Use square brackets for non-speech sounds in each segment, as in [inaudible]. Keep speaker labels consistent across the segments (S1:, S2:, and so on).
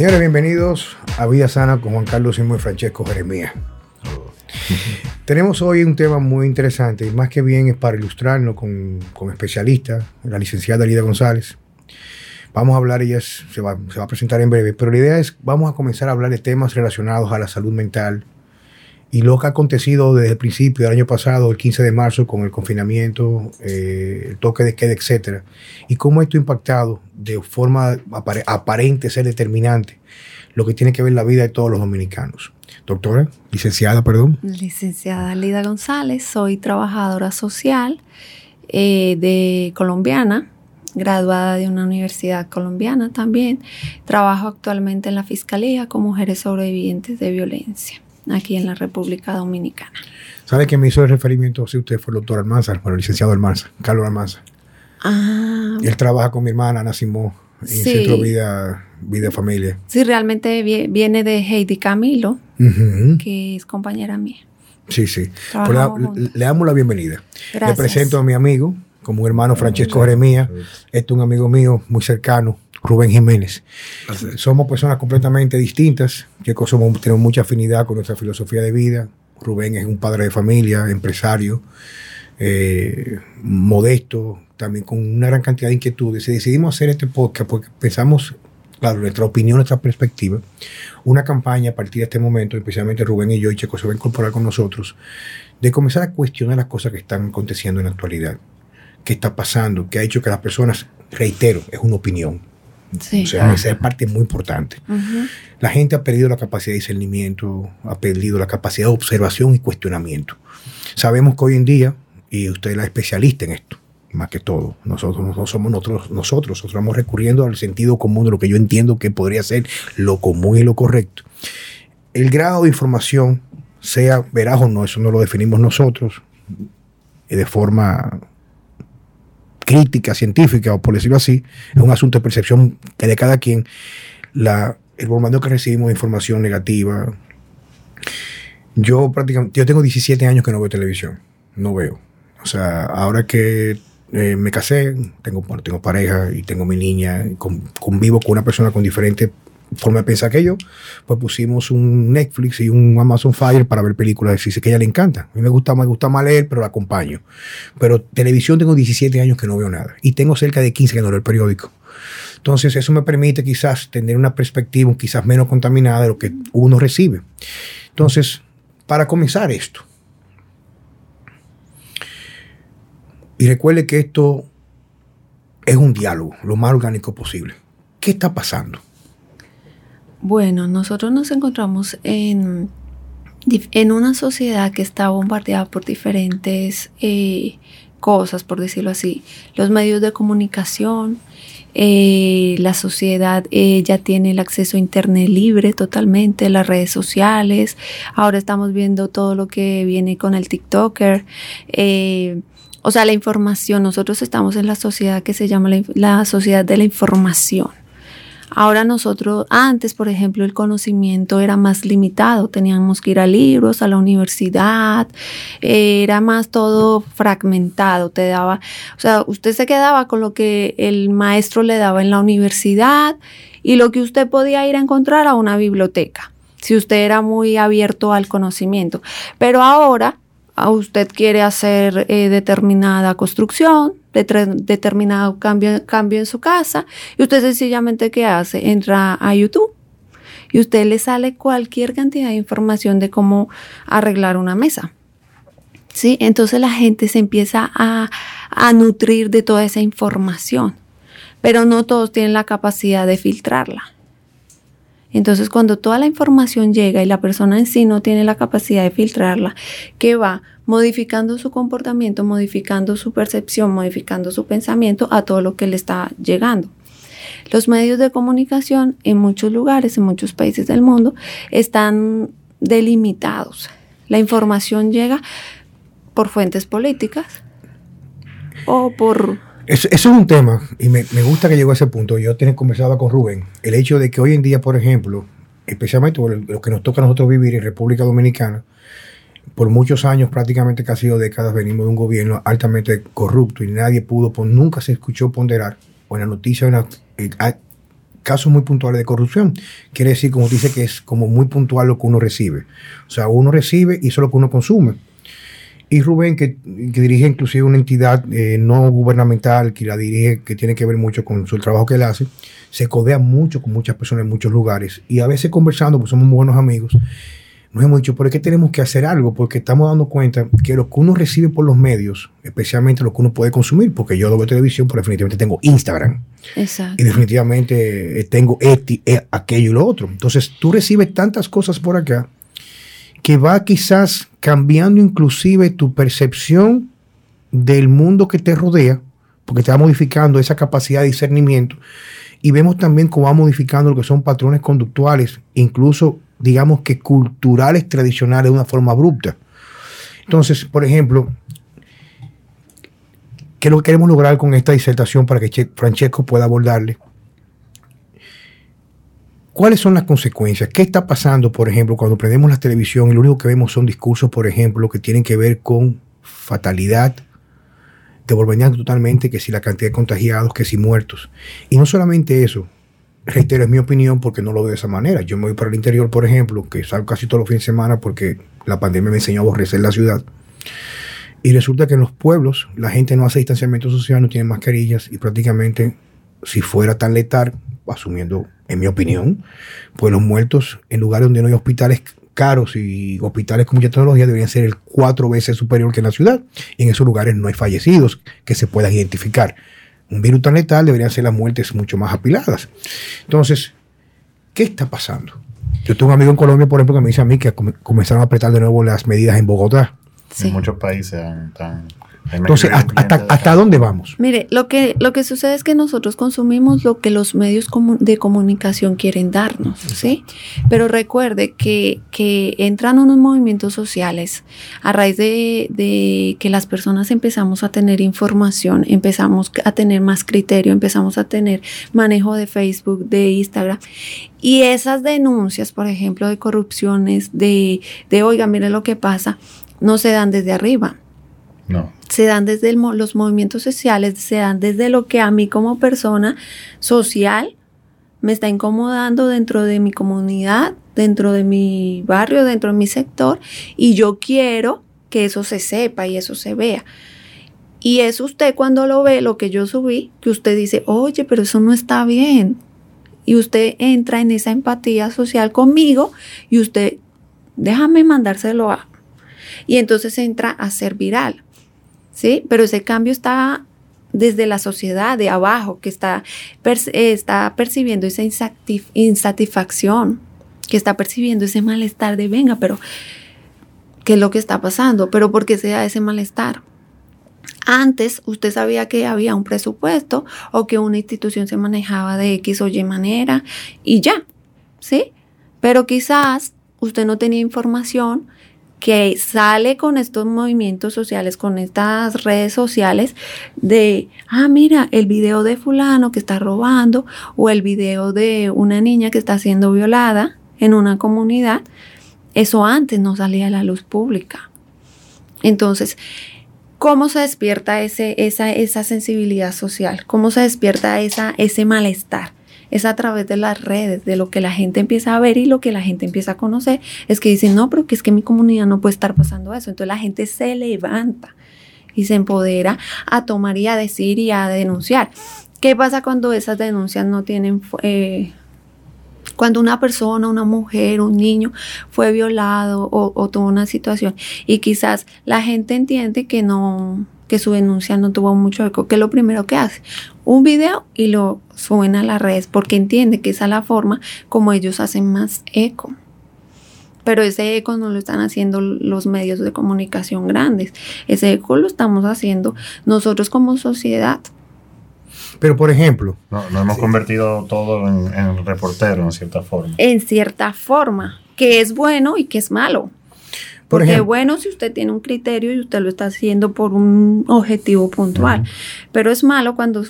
S1: Señores, bienvenidos a Vida Sana con Juan Carlos Simón y Francesco Jeremías. Tenemos hoy un tema muy interesante y más que bien es para ilustrarnos con, con especialistas, la licenciada Lida González. Vamos a hablar, ella se, va, se va a presentar en breve, pero la idea es, vamos a comenzar a hablar de temas relacionados a la salud mental, y lo que ha acontecido desde el principio del año pasado, el 15 de marzo, con el confinamiento, eh, el toque de queda, etcétera, y cómo esto ha impactado de forma aparente ser determinante lo que tiene que ver la vida de todos los dominicanos. Doctora, licenciada, perdón.
S2: Licenciada Lida González, soy trabajadora social eh, de colombiana, graduada de una universidad colombiana también. Trabajo actualmente en la Fiscalía con mujeres sobrevivientes de violencia aquí en la República Dominicana.
S1: ¿Sabe que me hizo el referimiento? Si usted fue el doctor Almanza, bueno, el licenciado Almanza, Carlos Almanza. Ah. Él trabaja con mi hermana Ana Simó en Centro Vida, Vida Familia.
S2: Sí, realmente viene de Heidi Camilo, que es compañera mía.
S1: Sí, sí. Pues le, damos la bienvenida. Le presento a mi amigo, como un hermano Francesco Jeremías. Este es un amigo mío muy cercano, Rubén Jiménez. Somos personas completamente distintas, que somos, tenemos mucha afinidad con nuestra filosofía de vida. Rubén es un padre de familia, empresario, eh, modesto, también con una gran cantidad de inquietudes. Y decidimos hacer este podcast porque pensamos, claro, nuestra opinión, nuestra perspectiva, una campaña a partir de este momento, especialmente Rubén y yo, y Checo se va a incorporar con nosotros, de comenzar a cuestionar las cosas que están aconteciendo en la actualidad. ¿Qué está pasando? ¿Qué ha hecho que las personas, reitero, es una opinión, o sea, esa es parte muy importante. La gente ha perdido la capacidad de discernimiento, ha perdido la capacidad de observación y cuestionamiento. Sabemos que hoy en día, y usted es la especialista en esto, más que todo, nosotros no somos nosotros, nosotros, nosotros vamos recurriendo al sentido común de lo que yo entiendo que podría ser lo común y lo correcto. El grado de información, sea veraz o no, eso no lo definimos nosotros, de forma crítica científica, o por decirlo así, es un asunto de percepción de cada quien. La, el bombardeo que recibimos de información negativa. Yo prácticamente, yo tengo 17 años que no veo televisión, no veo. O sea, ahora que eh, me casé, tengo, tengo pareja y tengo mi niña, convivo con una persona con diferentes forma de pensar que yo, pues pusimos un Netflix y un Amazon Fire para ver películas. Dice que a ella le encanta. A mí me gusta, me gusta más leer, pero la acompaño. Pero televisión tengo 17 años que no veo nada. Y tengo cerca de 15 que no leo el periódico. Entonces eso me permite quizás tener una perspectiva quizás menos contaminada de lo que uno recibe. Entonces, para comenzar esto, y recuerde que esto es un diálogo lo más orgánico posible. ¿Qué está pasando?
S2: Bueno, nosotros nos encontramos en, en una sociedad que está bombardeada por diferentes eh, cosas, por decirlo así. Los medios de comunicación, eh, la sociedad eh, ya tiene el acceso a Internet libre totalmente, las redes sociales. Ahora estamos viendo todo lo que viene con el TikToker. o sea, la información. Nosotros estamos en la sociedad que se llama la sociedad de la información. Ahora nosotros, antes, por ejemplo, el conocimiento era más limitado, teníamos que ir a libros, a la universidad, era más todo fragmentado, te daba, o sea, usted se quedaba con lo que el maestro le daba en la universidad y lo que usted podía ir a encontrar a una biblioteca, si usted era muy abierto al conocimiento. Pero ahora usted quiere hacer eh, determinada construcción, determinado cambio, cambio en su casa, y usted sencillamente ¿qué hace? Entra a YouTube y usted le sale cualquier cantidad de información de cómo arreglar una mesa. ¿Sí? Entonces la gente se empieza a, a nutrir de toda esa información, pero no todos tienen la capacidad de filtrarla. Entonces, cuando toda la información llega y la persona en sí no tiene la capacidad de filtrarla, que va modificando su comportamiento, modificando su percepción, modificando su pensamiento a todo lo que le está llegando. Los medios de comunicación en muchos lugares, en muchos países del mundo, están delimitados. La información llega por fuentes políticas o por
S1: eso, es un tema, y me, gusta que llegó a ese punto. Yo tenía conversado con Rubén, el hecho de que hoy en día, por ejemplo, especialmente lo que nos toca a nosotros vivir en República Dominicana, por muchos años, prácticamente casi dos décadas, venimos de un gobierno altamente corrupto y nadie pudo, nunca se escuchó ponderar, o en la noticia, casos muy puntuales de corrupción. Quiere decir, como dice, que es como muy puntual lo que uno recibe. O sea, uno recibe y eso es lo que uno consume. Y Rubén, que, dirige inclusive una entidad eh, no gubernamental, que la dirige, que tiene que ver mucho con su trabajo que él hace, se codea mucho con muchas personas en muchos lugares. Y a veces conversando, pues somos buenos amigos, nos hemos dicho, ¿por qué tenemos que hacer algo? Porque estamos dando cuenta que lo que uno recibe por los medios, especialmente lo que uno puede consumir, porque yo veo televisión, pero definitivamente tengo Instagram. Exacto. Y definitivamente eh, tengo este, aquello y lo otro. Entonces tú recibes tantas cosas por acá que va quizás cambiando inclusive tu percepción del mundo que te rodea, porque te va modificando esa capacidad de discernimiento. Y vemos también cómo va modificando lo que son patrones conductuales, incluso digamos que culturales tradicionales de una forma abrupta. Entonces, por ejemplo, ¿qué es lo que queremos lograr con esta disertación para que Francesco pueda abordarle? ¿Cuáles son las consecuencias? ¿Qué está pasando, por ejemplo, cuando prendemos la televisión y lo único que vemos son discursos, por ejemplo, que tienen que ver con fatalidad, devolviendo totalmente que si la cantidad de contagiados, que si muertos? Y no solamente eso, reitero, es mi opinión porque no lo veo de esa manera. Yo me voy para el interior, por ejemplo, que salgo casi todos los fines de semana porque la pandemia me enseñó a aborrecer la ciudad. Y resulta que en los pueblos la gente no hace distanciamiento social, no tiene mascarillas y prácticamente, si fuera tan letal, asumiendo, en mi opinión, pues los muertos en lugares donde no hay hospitales caros y hospitales con mucha tecnología deberían ser el cuatro veces superior que en la ciudad. Y en esos lugares no hay fallecidos que se puedan identificar un virus tan letal, deberían ser las muertes mucho más apiladas. Entonces, ¿qué está pasando? Yo tengo un amigo en Colombia, por ejemplo, que me dice a mí que comenzaron a apretar de nuevo las medidas en Bogotá.
S3: En muchos países están
S1: entonces, ¿hasta, hasta, dónde vamos?
S2: Mire, lo que, lo que sucede es que nosotros consumimos lo que los medios de comunicación quieren darnos, ¿sí? Pero recuerde que, que entran unos movimientos sociales a raíz de, de, que las personas empezamos a tener información, empezamos a tener más criterio, empezamos a tener manejo de Facebook, de Instagram. Y esas denuncias, por ejemplo, de corrupciones, de, de oiga, mire lo que pasa, no se dan desde arriba se dan desde los movimientos sociales, se dan desde lo que a mí como persona social me está incomodando dentro de mi comunidad, dentro de mi barrio, dentro de mi sector, y yo quiero que eso se sepa y eso se vea. Y es usted cuando lo ve, lo que yo subí, que usted dice, oye, pero eso no está bien. Y usted entra en esa empatía social conmigo y usted, déjame mandárselo a. Y entonces entra a ser viral. ¿Sí? Pero ese cambio está desde la sociedad de abajo, que está, está percibiendo esa insatisfacción, que está percibiendo ese malestar de venga, pero ¿qué es lo que está pasando? Pero ¿por qué se da ese malestar? Antes usted sabía que había un presupuesto o que una institución se manejaba de X o Y manera y ya, ¿sí? Pero quizás usted no tenía información que sale con estos movimientos sociales, con estas redes sociales de, ah, mira, el video de fulano que está robando o el video de una niña que está siendo violada en una comunidad, eso antes no salía a la luz pública. Entonces, ¿cómo se despierta esa, sensibilidad social? ¿Cómo se despierta ese malestar? Es a través de las redes, de lo que la gente empieza a ver y lo que la gente empieza a conocer. Es que dicen, no, pero que es que mi comunidad no puede estar pasando eso. Entonces la gente se levanta y se empodera a tomar y a decir y a denunciar. ¿Qué pasa cuando esas denuncias no tienen... Eh, cuando una persona, una mujer, un niño fue violado o, o tuvo una situación y quizás la gente entiende que no, que su denuncia no tuvo mucho eco, que es lo primero que hace, un video y lo suben a las redes porque entiende que esa es la forma como ellos hacen más eco. Pero ese eco no lo están haciendo los medios de comunicación grandes, ese eco lo estamos haciendo nosotros como sociedad.
S1: Pero por ejemplo...
S3: No, no hemos convertido todo en, en reportero en cierta forma.
S2: En cierta forma, que es bueno y que es malo. Porque es bueno si usted tiene un criterio y usted lo está haciendo por un objetivo puntual. Pero es malo cuando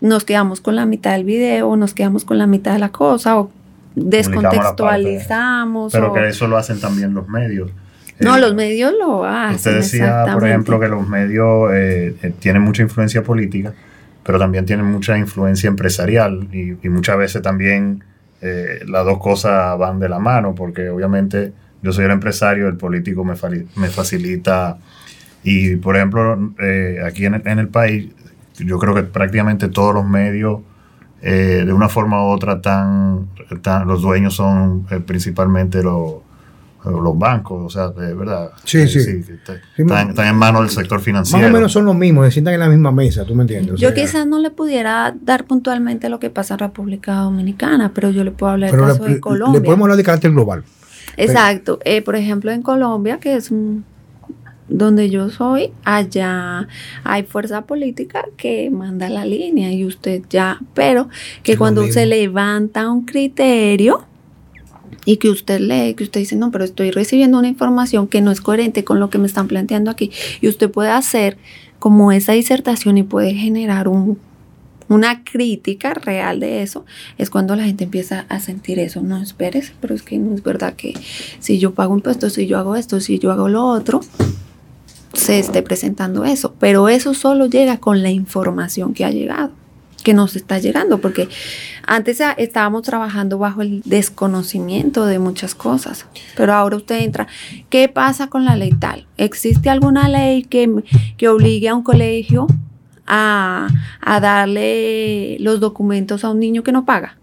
S2: nos quedamos con la mitad del video, nos quedamos con la mitad de la cosa o descontextualizamos.
S3: Pero que eso lo hacen también los medios.
S2: No, eh, los medios lo hacen.
S3: Usted decía, por ejemplo, que los medios eh, eh, tienen mucha influencia política pero también tienen mucha influencia empresarial y, muchas veces también las dos cosas van de la mano, porque obviamente yo soy el empresario, el político me, me facilita. Y por ejemplo, eh, aquí en el, país, yo creo que prácticamente todos los medios, eh, de una forma u otra, tan, los dueños son principalmente los los bancos, o sea, de verdad.
S1: Sí, sí.
S3: están, en manos del sector financiero.
S1: Más o menos son los mismos, se sientan en la misma mesa, ¿tú me entiendes?
S2: yo quizás no le pudiera dar puntualmente lo que pasa en República Dominicana, pero yo le puedo hablar del caso de Colombia.
S1: Le podemos hablar de carácter global.
S2: Exacto. Eh, por ejemplo, en Colombia, que es donde yo soy, allá hay fuerza política que manda la línea y usted ya, pero que cuando se levanta un criterio, y que usted lee, que usted dice, no, pero estoy recibiendo una información que no es coherente con lo que me están planteando aquí, y usted puede hacer como esa disertación y puede generar un, una crítica real de eso, es cuando la gente empieza a sentir eso. No esperes, pero es que no es verdad que si yo pago impuestos, si yo hago esto, si yo hago lo otro, se esté presentando eso. Pero eso solo llega con la información que ha llegado que nos está llegando, porque antes estábamos trabajando bajo el desconocimiento de muchas cosas, pero ahora usted entra, ¿qué pasa con la ley tal? ¿Existe alguna ley que, que obligue a un colegio a, a, darle los documentos a un niño que no paga?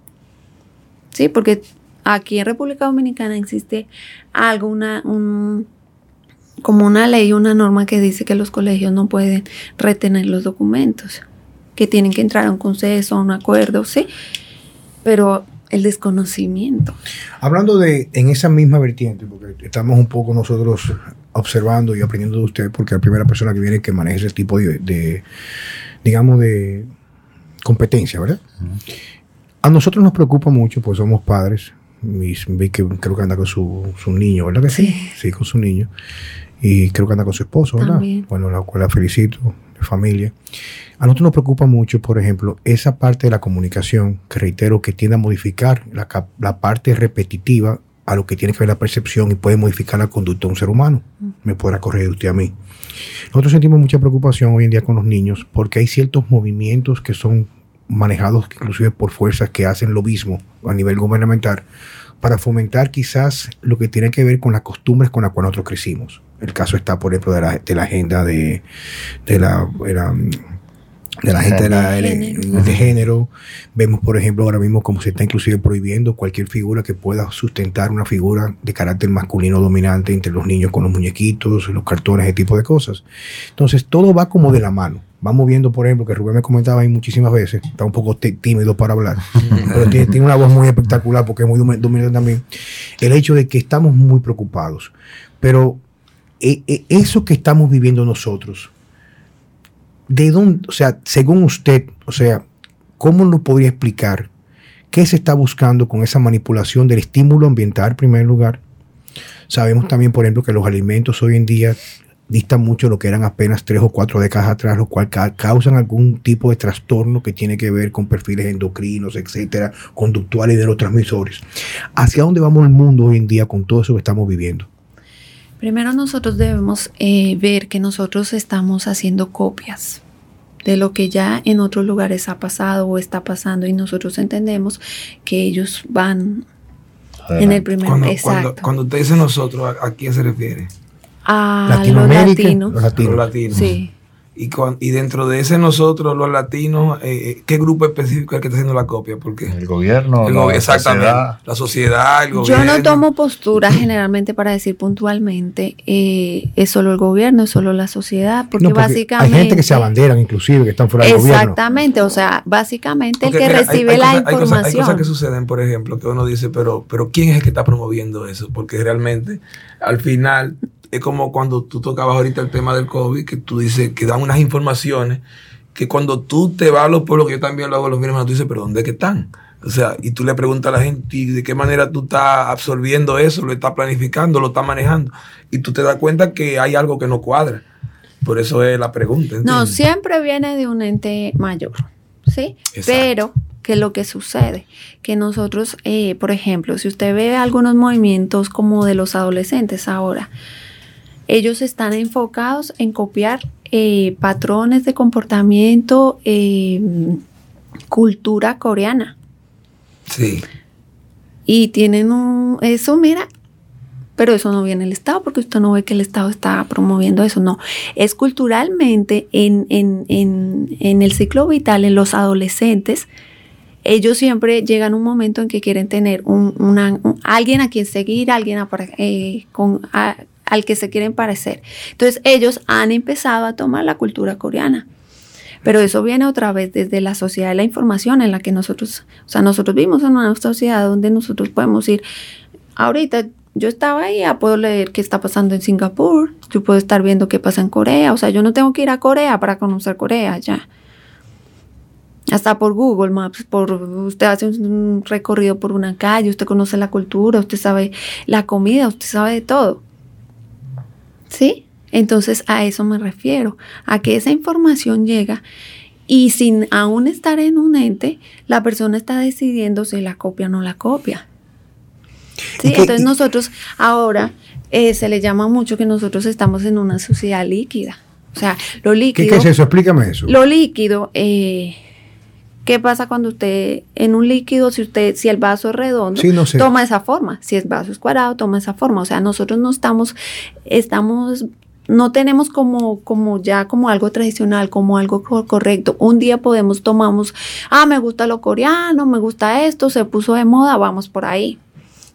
S2: Sí, porque aquí en República Dominicana existe algo, una, un, como una ley, una norma que dice que los colegios no pueden retener los documentos que tienen que entrar a un consenso, a un acuerdo, sí, pero el desconocimiento.
S1: Hablando de, en esa misma vertiente, porque estamos un poco nosotros observando y aprendiendo de usted, porque la primera persona que viene que maneja ese tipo de, digamos, de competencia, ¿verdad? A nosotros nos preocupa mucho, pues somos padres, vi que creo que anda con su, su niño, ¿verdad que sí? sí? con su niño. Y creo que anda con su esposo, ¿verdad? Bueno, la cual la felicito, de familia. A nosotros nos preocupa mucho, por ejemplo, esa parte de la comunicación, que reitero que tiende a modificar la, parte repetitiva a lo que tiene que ver la percepción y puede modificar la conducta de un ser humano. Me podrá corregir usted a mí. Nosotros sentimos mucha preocupación hoy en día con los niños porque hay ciertos movimientos que son manejados inclusive por fuerzas que hacen lo mismo a nivel gubernamental para fomentar quizás lo que tiene que ver con las costumbres con las cuales nosotros crecimos. El caso está, por ejemplo, de la, de la agenda de, de la, de la gente de, la, de, género. Vemos, por ejemplo, ahora mismo como se está inclusive prohibiendo cualquier figura que pueda sustentar una figura de carácter masculino dominante entre los niños con los muñequitos, los cartones, ese tipo de cosas. Entonces, todo va como de la mano. Vamos viendo, por ejemplo, que Rubén me comentaba ahí muchísimas veces, está un poco tímido para hablar, [laughs] pero tiene, una voz muy espectacular porque es muy dominante también. El hecho de que estamos muy preocupados. Pero eh, eh, eso que estamos viviendo nosotros, ¿de dónde, o sea, según usted, o sea, cómo nos podría explicar qué se está buscando con esa manipulación del estímulo ambiental en primer lugar? Sabemos también, por ejemplo, que los alimentos hoy en día distan mucho de lo que eran apenas tres o cuatro décadas atrás, lo cual causan algún tipo de trastorno que tiene que ver con perfiles endocrinos, etcétera, conductuales y de los transmisores. ¿Hacia dónde vamos el mundo hoy en día con todo eso que estamos viviendo?
S2: Primero nosotros debemos eh, ver que nosotros estamos haciendo copias de lo que ya en otros lugares ha pasado o está pasando y nosotros entendemos que ellos van en el primer
S4: cuando, exacto. Cuando, usted dice nosotros, ¿a, quién se refiere?
S2: A los latinos. Los
S4: latinos. Sí. Y, y dentro de ese nosotros, los latinos, eh, eh, ¿qué grupo específico es el que está haciendo la copia? Porque
S3: el gobierno, la
S4: exactamente, sociedad. la sociedad, el
S2: gobierno. Yo no tomo postura generalmente para decir puntualmente eh, es solo el gobierno, es solo la sociedad, porque, básicamente
S1: hay gente que se abanderan inclusive que están fuera
S2: del
S1: gobierno.
S2: Exactamente, o sea, básicamente el que recibe la información.
S4: hay cosas que suceden, por ejemplo, que uno dice, pero, pero ¿quién es el que está promoviendo eso? Porque realmente al final es como cuando tú tocabas ahorita el tema del COVID, que tú dices que dan unas informaciones que cuando tú te vas a los pueblos, que yo también lo hago los mismos, tú dices, pero ¿dónde que están? O sea, y tú le preguntas a la gente de qué manera tú estás absorbiendo eso, lo estás planificando, lo estás manejando. Y tú te das cuenta que hay algo que no cuadra. Por eso es la pregunta.
S2: No, siempre viene de un ente mayor, ¿sí? Pero que lo que sucede, que nosotros, eh, por ejemplo, si usted ve algunos movimientos como de los adolescentes ahora, ellos están enfocados en copiar eh, patrones de comportamiento, eh, cultura coreana.
S4: Sí.
S2: Y tienen un, eso, mira, pero eso no viene del Estado porque usted no ve que el Estado está promoviendo eso, no. Es culturalmente en, el ciclo vital, en los adolescentes, ellos siempre llegan a un momento en que quieren tener un, alguien a quien seguir, alguien eh, con, al que se quieren parecer. Entonces ellos han empezado a tomar la cultura coreana. Pero eso viene otra vez desde la sociedad de la información en la que nosotros, o sea, nosotros vivimos en una sociedad donde nosotros podemos ir, ahorita yo estaba ahí, ya puedo leer qué está pasando en Singapur, yo puedo estar viendo qué pasa en Corea, o sea, yo no tengo que ir a Corea para conocer Corea ya. Hasta por Google Maps, por usted hace un recorrido por una calle, usted conoce la cultura, usted sabe la comida, usted sabe de todo. ¿Sí? Entonces a eso me refiero, a que esa información llega y sin aún estar en un ente, la persona está decidiendo si la copia o no la copia. Sí, entonces nosotros ahora eh, se le llama mucho que nosotros estamos en una sociedad líquida. O sea, lo líquido.
S1: ¿Qué, es eso? Explícame eso.
S2: Lo líquido, eh, ¿qué pasa cuando usted en un líquido, si usted, si el vaso es redondo, toma esa forma? Si el vaso es cuadrado, toma esa forma. O sea, nosotros no estamos, estamos no tenemos como, como ya como algo tradicional, como algo correcto. Un día podemos tomamos, ah, me gusta lo coreano, me gusta esto, se puso de moda, vamos por ahí.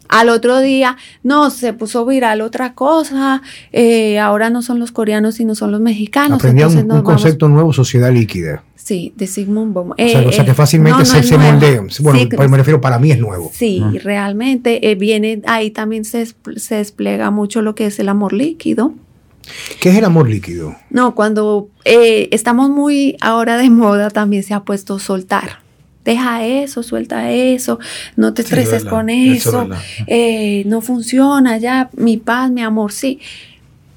S2: Al otro día, no, se puso viral otra cosa, eh, ahora no son los coreanos, sino son los mexicanos.
S1: Aprendíamos un, concepto nuevo, sociedad líquida.
S2: Sí, de Sigmund Baum.
S1: o, sea, que eh, fácilmente se, se moldean. Bueno, pues me refiero, para mí es nuevo.
S2: Sí, realmente eh, viene, ahí también se, se despliega mucho lo que es el amor líquido.
S1: ¿Qué es el amor líquido?
S2: No, cuando estamos muy ahora de moda también se ha puesto soltar deja eso, suelta eso, no te estreses con eso, eh, no funciona ya, mi paz, mi amor, sí.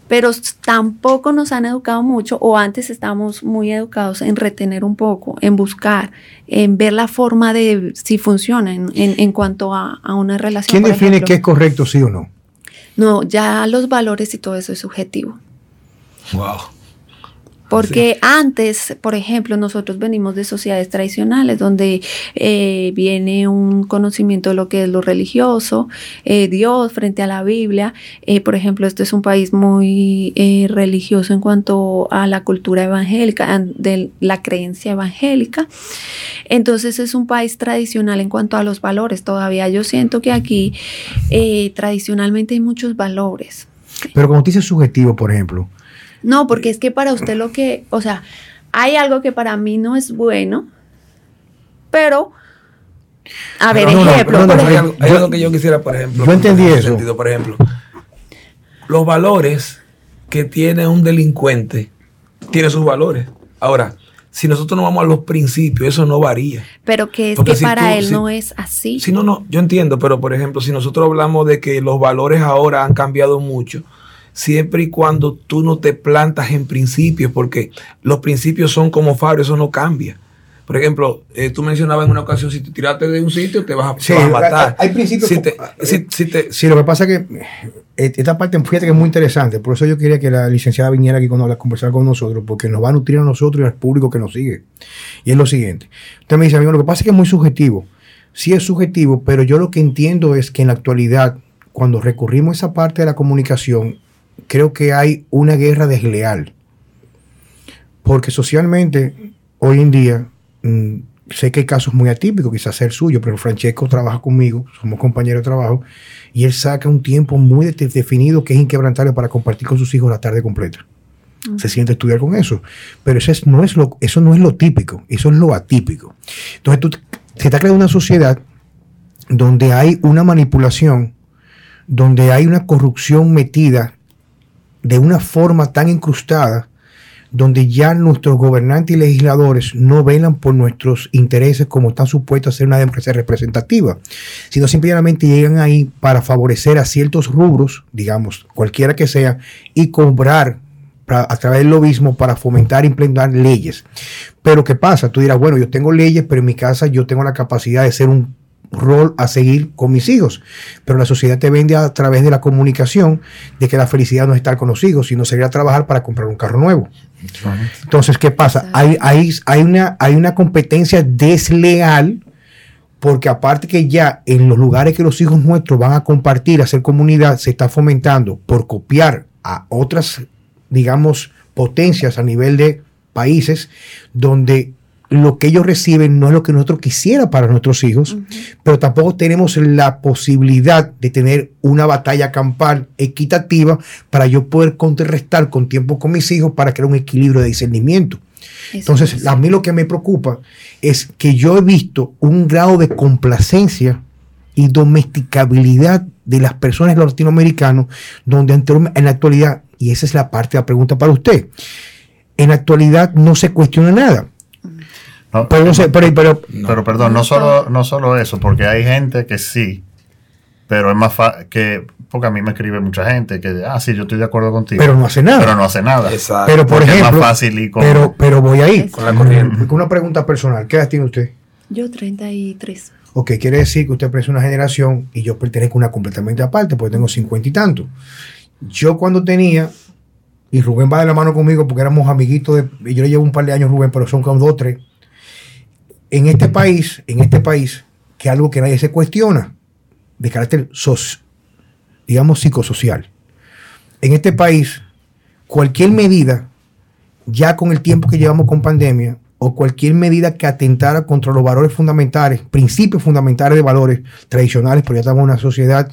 S2: Pero tampoco nos han educado mucho, o antes estábamos muy educados en retener un poco, en buscar, en ver la forma de si funciona en, cuanto a, una relación.
S1: ¿Quién define qué es correcto, sí o no?
S2: No, ya los valores y todo eso es subjetivo.
S4: Wow.
S2: Porque antes, por ejemplo, nosotros venimos de sociedades tradicionales donde eh, viene un conocimiento de lo que es lo religioso, eh, Dios frente a la Biblia. Eh, por ejemplo, este es un país muy religioso en cuanto a la cultura evangélica, de la creencia evangélica. Entonces es un país tradicional en cuanto a los valores. Todavía yo siento que aquí tradicionalmente hay muchos valores.
S1: Pero como dice subjetivo, por ejemplo,
S2: no, porque es que para usted lo que, o sea, hay algo que para mí no es bueno, pero... A ver, ejemplo.
S4: hay, algo, que yo quisiera, por ejemplo.
S1: Yo entendí eso.
S4: por ejemplo, los valores que tiene un delincuente tiene sus valores. Ahora, si nosotros no vamos a los principios, eso no varía.
S2: Pero que es que para él no es así.
S4: Si no, no, yo entiendo, pero por ejemplo, si nosotros hablamos de que los valores ahora han cambiado mucho, siempre y cuando tú no te plantas en principios, porque los principios son como Fabio, eso no cambia. Por ejemplo, eh, tú mencionabas en una ocasión, si te tiraste de un sitio, te vas a, matar.
S1: Hay, principios. Sí, lo que pasa es que eh, esta parte, fíjate que es muy interesante. Por eso yo quería que la licenciada viniera aquí cuando a conversar con nosotros, porque nos va a nutrir a nosotros y al público que nos sigue. Y es lo siguiente. Usted me dice, amigo, lo que pasa es que es muy subjetivo. Sí es subjetivo, pero yo lo que entiendo es que en la actualidad, cuando recurrimos a esa parte de la comunicación, creo que hay una guerra desleal. Porque socialmente, hoy en día, mm, sé que hay casos muy atípicos, quizás el suyo, pero Francesco trabaja conmigo, somos compañeros de trabajo, y él saca un tiempo muy definido que es inquebrantable para compartir con sus hijos la tarde completa. Se siente estudiar con eso. Pero eso, no es lo, eso no es lo típico, eso es lo atípico. Entonces, tú, se está creando una sociedad donde hay una manipulación, donde hay una corrupción metida de una forma tan incrustada donde ya nuestros gobernantes y legisladores no velan por nuestros intereses como están supuestos a ser una democracia representativa, sino simplemente llegan ahí para favorecer a ciertos rubros, digamos, cualquiera que sea, y cobrar a través del lobismo para fomentar e implementar leyes. Pero ¿qué pasa? Tú dirás, bueno, yo tengo leyes, pero en mi casa yo tengo la capacidad de ser un rol a seguir con mis hijos. Pero la sociedad te vende a través de la comunicación de que la felicidad no es estar con los hijos, sino sería trabajar para comprar un carro nuevo. Entonces, ¿qué pasa? Hay, hay, hay, una, hay una competencia desleal porque aparte que ya en los lugares que los hijos nuestros van a compartir, a hacer comunidad, se está fomentando por copiar a otras, digamos, potencias a nivel de países donde lo que ellos reciben no es lo que nosotros quisiera para nuestros hijos, pero tampoco tenemos la posibilidad de tener una batalla campal equitativa para yo poder contrarrestar con tiempo con mis hijos para crear un equilibrio de discernimiento. Entonces, a mí lo que me preocupa es que yo he visto un grado de complacencia y domesticabilidad de las personas los latinoamericanos, donde en la actualidad, y esa es la parte de la pregunta para usted, en la actualidad no se cuestiona nada.
S3: Pero, pero, perdón, no solo, no solo eso, porque hay gente que sí, pero es más fácil que porque a mí me escribe mucha gente que, ah, sí, yo estoy de acuerdo contigo.
S1: Pero no hace nada.
S3: Pero no hace nada.
S1: Exacto. Pero por ejemplo, es más fácil y con, pero, pero voy ahí. Con la corriente. Una pregunta personal. ¿Qué edad tiene usted?
S2: Yo 33.
S1: Ok, quiere decir que usted pertenece a una generación y yo pertenezco a una completamente aparte, porque tengo 50 y tanto. Yo cuando tenía, y Rubén va de la mano conmigo porque éramos amiguitos, de, yo le llevo un par de años Rubén, pero son como dos o tres. En este país, en este país, que algo que nadie se cuestiona, de carácter social digamos, psicosocial. En este país, cualquier medida, ya con el tiempo que llevamos con pandemia, o cualquier medida que atentara contra los valores fundamentales, principios fundamentales de valores tradicionales, porque ya estamos en una sociedad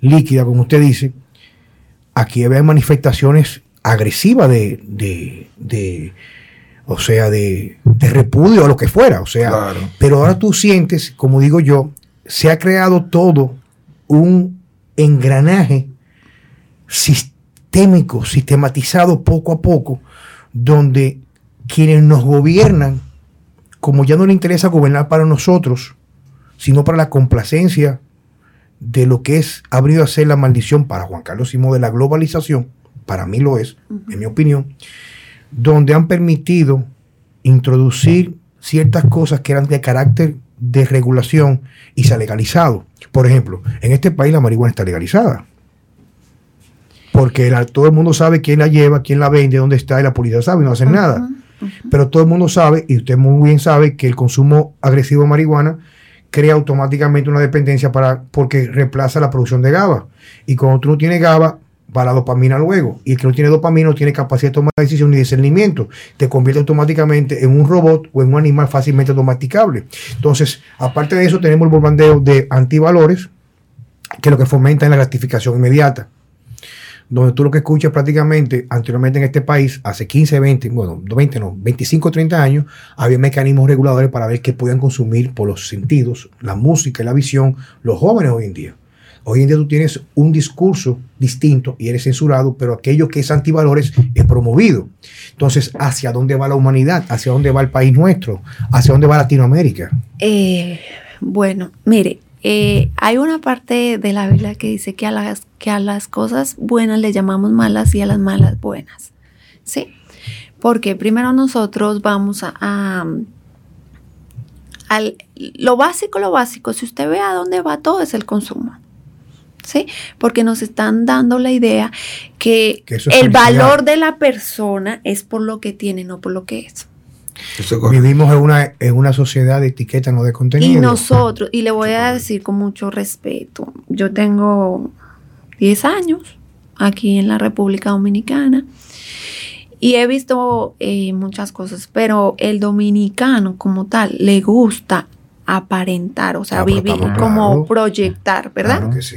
S1: líquida, como usted dice, aquí hay manifestaciones agresivas de, de, o sea, de, repudio o lo que fuera, o sea, pero ahora tú sientes, como digo yo, se ha creado todo un engranaje sistémico, sistematizado poco a poco, donde quienes nos gobiernan, como ya no le interesa gobernar para nosotros, sino para la complacencia de lo que es ha a ser la maldición para Juan Carlos Simón de la globalización, para mí lo es, en mi opinión, donde han permitido introducir ciertas cosas que eran de carácter de regulación y se ha legalizado. Por ejemplo, en este país la marihuana está legalizada. Porque todo el mundo sabe quién la lleva, quién la vende, dónde está, y la policía sabe y no hacen nada. Pero todo el mundo sabe, y usted muy bien sabe, que el consumo agresivo de marihuana crea automáticamente una dependencia para, porque reemplaza la producción de GABA. Y cuando tú no tienes GABA, va la dopamina luego. Y el que no tiene dopamina no tiene capacidad de tomar decisión ni discernimiento. Te convierte automáticamente en un robot o en un animal fácilmente domesticable. Entonces, aparte de eso, tenemos el bombardeo de antivalores, que lo que fomenta la gratificación inmediata. Donde tú lo que escuchas prácticamente, anteriormente en este país, hace 15, 20, bueno, 20 no, 25, 30 años, había mecanismos reguladores para ver qué podían consumir por los sentidos, la música y la visión, los jóvenes hoy en día. Hoy en día tú tienes un discurso distinto y eres censurado, pero aquello que es antivalores es promovido. Entonces, ¿hacia dónde va la humanidad? ¿Hacia dónde va el país nuestro? ¿Hacia dónde va Latinoamérica?
S2: Eh, bueno, mire, eh, hay una parte de la Biblia que dice que a, las, que a las cosas buenas le llamamos malas y a las malas buenas. ¿Sí? Porque primero nosotros vamos a, a al, lo básico, lo básico, si usted ve a dónde va todo es el consumo. ¿Sí? Porque nos están dando la idea que, el valor de la persona es por lo que tiene, no por lo que es.
S1: Vivimos en una, en una sociedad de etiqueta, no de contenido.
S2: Y nosotros, y le voy a decir con mucho respeto, yo tengo 10 años aquí en la República Dominicana y he visto eh, muchas cosas, pero el dominicano como tal le gusta aparentar, o sea, vivir como proyectar, ¿verdad? Claro que sí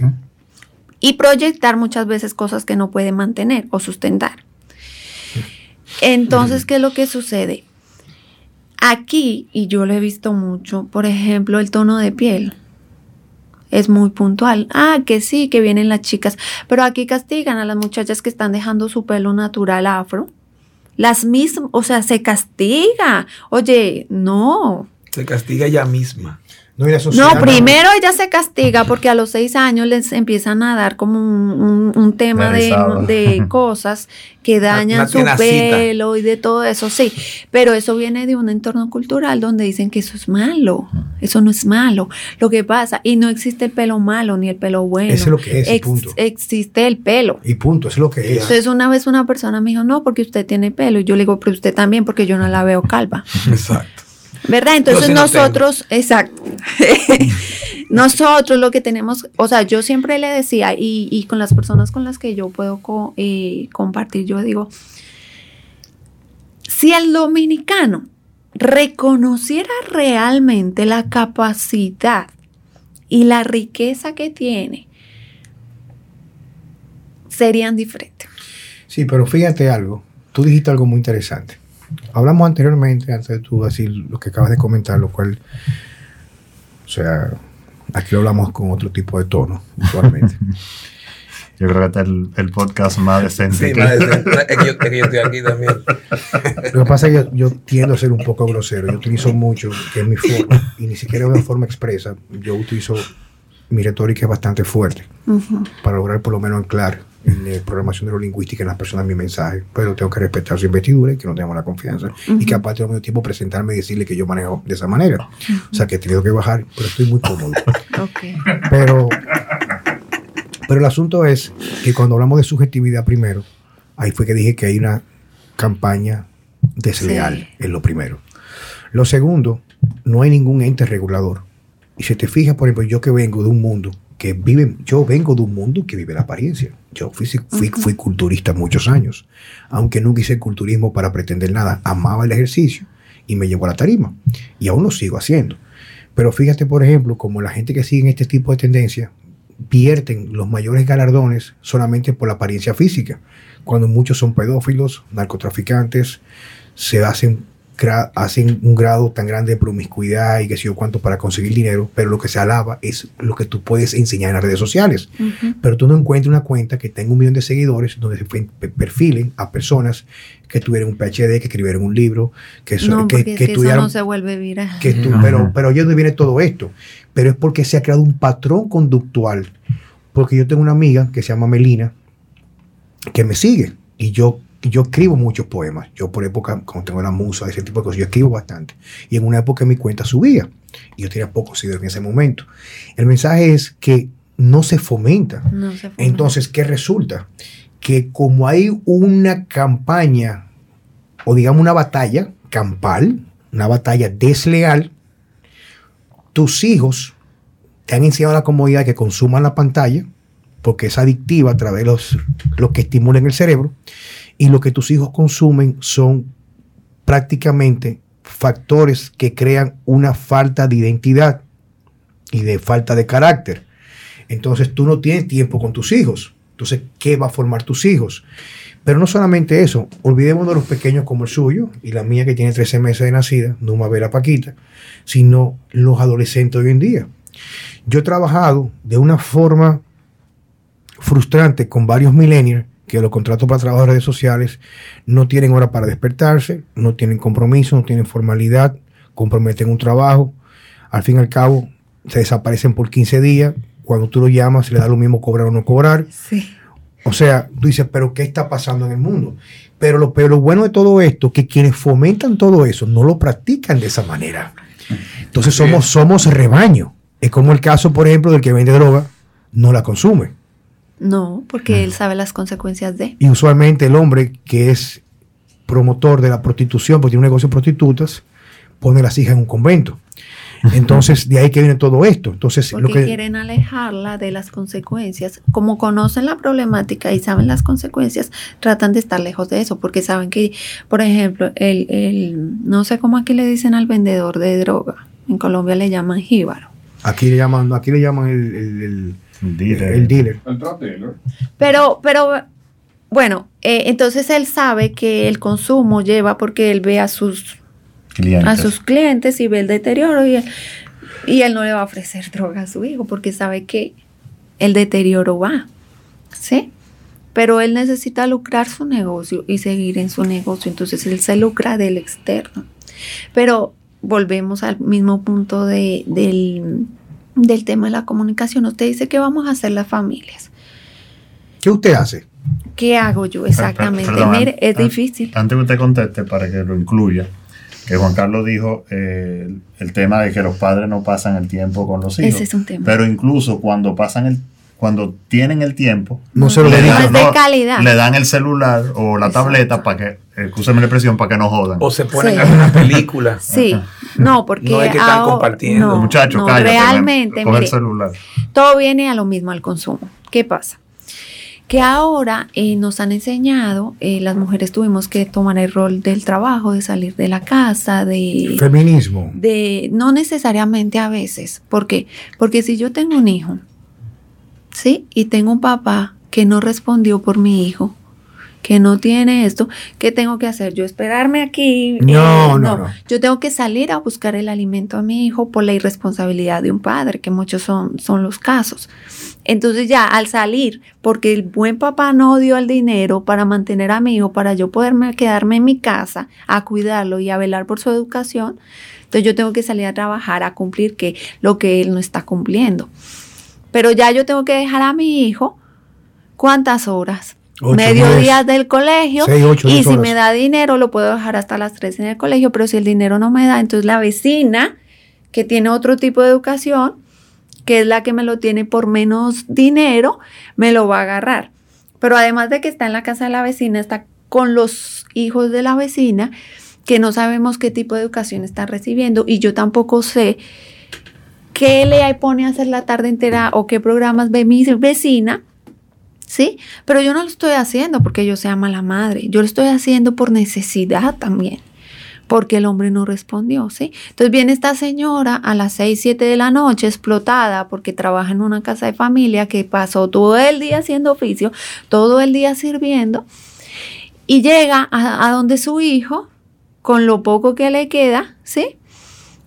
S2: y proyectar muchas veces cosas que no puede mantener o sustentar. Entonces, ¿qué es lo que sucede? Aquí, y yo lo he visto mucho, por ejemplo, el tono de piel es muy puntual. Ah, que sí, que vienen las chicas, pero aquí castigan a las muchachas que están dejando su pelo natural afro. Las mismas, o sea, se castiga. Oye, no.
S4: Se castiga ella misma.
S2: No, primero ella se castiga porque a los seis años les empiezan a dar como un, tema de, [laughs] cosas que dañan su pelo y de todo eso, sí. Pero eso viene de un entorno cultural donde dicen que eso es malo. Eso no es malo. Lo que pasa, y no existe el pelo malo ni el pelo bueno.
S1: Eso es lo que es, punto.
S2: Existe el pelo.
S1: Y punto, eso es lo que es.
S2: Entonces una vez una persona me dijo, no, porque usted tiene pelo. Y yo le digo, pero usted también, porque yo no la veo calva. [laughs]
S4: Exacto.
S2: ¿Verdad? Entonces nosotros, exacto, [laughs] nosotros lo que tenemos, o sea, yo siempre le decía, y, con las personas con las que yo puedo eh, compartir, yo digo, si el dominicano reconociera realmente la capacidad y la riqueza que tiene, serían diferentes.
S1: Sí, pero fíjate algo, tú dijiste algo muy interesante hablamos anteriormente, antes de tú decir lo que acabas de comentar, lo cual, o sea, aquí lo hablamos con otro tipo de tono, usualmente. [laughs]
S3: Yo creo que este es el, podcast más decente.
S4: Sí, más decente. [laughs] es, que yo, estoy aquí también.
S1: Lo que pasa es que yo, tiendo a ser un poco grosero. Yo utilizo mucho, que es mi forma, y ni siquiera de una forma expresa. Yo utilizo mi retórica es bastante fuerte para lograr por lo menos anclar en la programación neurolingüística en las personas mi mensaje, pero tengo que respetar su investidura y que no tenemos la confianza. Y que aparte al mismo tiempo presentarme y decirle que yo manejo de esa manera. O sea que he tenido que bajar, pero estoy muy cómodo. Pero, pero el asunto es que cuando hablamos de subjetividad primero, ahí fue que dije que hay una campaña desleal, en lo primero. Lo segundo, no hay ningún ente regulador. Y si te fijas, por ejemplo, yo que vengo de un mundo que vive, yo vengo de un mundo que vive la apariencia. Yo fui, fui, culturista muchos años, aunque nunca hice culturismo para pretender nada, amaba el ejercicio y me llevó a la tarima. Y aún lo sigo haciendo. Pero fíjate, por ejemplo, como la gente que sigue este tipo de tendencia vierten los mayores galardones solamente por la apariencia física, cuando muchos son pedófilos, narcotraficantes, se hacen hacen un grado tan grande de promiscuidad y que sé yo cuánto para conseguir dinero, pero lo que se alaba es lo que tú puedes enseñar en las redes sociales. Pero tú no encuentras una cuenta que tenga un millón de seguidores donde se perfilen a personas que tuvieron un PhD, que escribieron un libro, que,
S2: no, que, que, eso no se vuelve viral.
S1: Que pero, pero ¿y dónde viene todo esto? Pero es porque se ha creado un patrón conductual. Porque yo tengo una amiga que se llama Melina, que me sigue. Y yo yo escribo muchos poemas. Yo por época, cuando tengo la musa, ese tipo de cosas, yo escribo bastante. Y en una época mi cuenta subía. Y yo tenía pocos seguidores en ese momento. El mensaje es que no se fomenta. No se fomenta. Entonces, ¿qué resulta? Que como hay una campaña, o digamos una batalla campal, una batalla desleal, tus hijos te han enseñado la comodidad que consuman la pantalla, porque es adictiva a través de los, los que estimulan el cerebro y lo que tus hijos consumen son prácticamente factores que crean una falta de identidad y de falta de carácter. Entonces tú no tienes tiempo con tus hijos. Entonces, ¿qué va a formar tus hijos? Pero no solamente eso, olvidemos de los pequeños como el suyo y la mía que tiene 13 meses de nacida, no me la Paquita, sino los adolescentes hoy en día. Yo he trabajado de una forma frustrante con varios millennials que los contratos para trabajar en redes sociales no tienen hora para despertarse, no tienen compromiso, no tienen formalidad, comprometen un trabajo, al fin y al cabo se desaparecen por 15 días, cuando tú lo llamas se le da lo mismo cobrar o no cobrar. O sea, tú dices, pero ¿qué está pasando en el mundo? Pero lo, pero lo bueno de todo esto, que quienes fomentan todo eso no lo practican de esa manera. Entonces somos, somos rebaño. Es como el caso, por ejemplo, del que vende droga, no la consume.
S2: No, porque él sabe las consecuencias de.
S1: Y usualmente el hombre que es promotor de la prostitución, porque tiene un negocio de prostitutas, pone a las hijas en un convento. Entonces, de ahí que viene todo esto. Entonces,
S2: porque lo que quieren alejarla de las consecuencias. Como conocen la problemática y saben las consecuencias, tratan de estar lejos de eso, porque saben que, por ejemplo, el, el no sé cómo aquí le dicen al vendedor de droga. En Colombia le llaman jíbaro.
S1: Aquí le llaman, aquí le llaman el el dealer. El
S2: Pero, pero bueno, eh, entonces él sabe que el consumo lleva porque él ve a sus clientes, a sus clientes y ve el deterioro y él, y él no le va a ofrecer [laughs] droga a su hijo porque sabe que el deterioro va. ¿Sí? Pero él necesita lucrar su negocio y seguir en su negocio. Entonces él se lucra del externo. Pero volvemos al mismo punto de, del, del tema de la comunicación. Usted dice que vamos a hacer las familias.
S1: ¿Qué usted hace?
S2: ¿Qué hago yo exactamente? Mire, es difícil.
S3: Antes que usted conteste, para que lo incluya, que Juan Carlos dijo eh, el tema de que los padres no pasan el tiempo con los hijos.
S2: Ese es un tema.
S3: Pero incluso cuando pasan el cuando tienen el tiempo,
S1: no se lo
S2: le, calidad.
S3: le dan el celular o la tableta para que, escúcheme la expresión, para que no jodan.
S4: O se ponen
S2: Sí.
S4: a ver una película. [laughs]
S2: Sí, no, porque
S4: No es que están
S2: ahora-
S4: compartiendo.
S2: no,
S3: Muchachos,
S2: no,
S3: cállate.
S2: realmente,
S3: el
S2: mire,
S3: celular.
S2: todo viene a lo mismo, al consumo. ¿Qué pasa? Que ahora eh, nos han enseñado, eh, las mujeres tuvimos que tomar el rol del trabajo, de salir de la casa, de,
S1: Feminismo.
S2: de no necesariamente a veces. ¿Por qué? Porque si yo tengo un hijo, ¿sí? Y tengo un papá que no respondió por mi hijo, que no tiene esto, ¿qué tengo que hacer? Yo esperarme aquí.
S1: No, no, no.
S2: Yo tengo que salir a buscar el alimento a mi hijo por la irresponsabilidad de un padre, que muchos son, son los casos. Entonces ya al salir, porque el buen papá no dio el dinero para mantener a mi hijo, para yo poderme quedarme en mi casa a cuidarlo y a velar por su educación, entonces yo tengo que salir a trabajar a cumplir que lo que él no está cumpliendo. Pero ya yo tengo que dejar a mi hijo cuántas horas.
S1: Ocho,
S2: Medio día del colegio
S1: seis, ocho,
S2: y si
S1: horas.
S2: me da dinero lo puedo dejar hasta las 3 en el colegio, pero si el dinero no me da, entonces la vecina que tiene otro tipo de educación, que es la que me lo tiene por menos dinero, me lo va a agarrar. Pero además de que está en la casa de la vecina, está con los hijos de la vecina, que no sabemos qué tipo de educación están recibiendo y yo tampoco sé qué le pone a hacer la tarde entera o qué programas ve mi vecina. ¿Sí? Pero yo no lo estoy haciendo porque yo sea mala madre. Yo lo estoy haciendo por necesidad también. Porque el hombre no respondió, ¿sí? Entonces viene esta señora a las 6, 7 de la noche explotada porque trabaja en una casa de familia que pasó todo el día haciendo oficio, todo el día sirviendo y llega a, a donde su hijo con lo poco que le queda, ¿sí?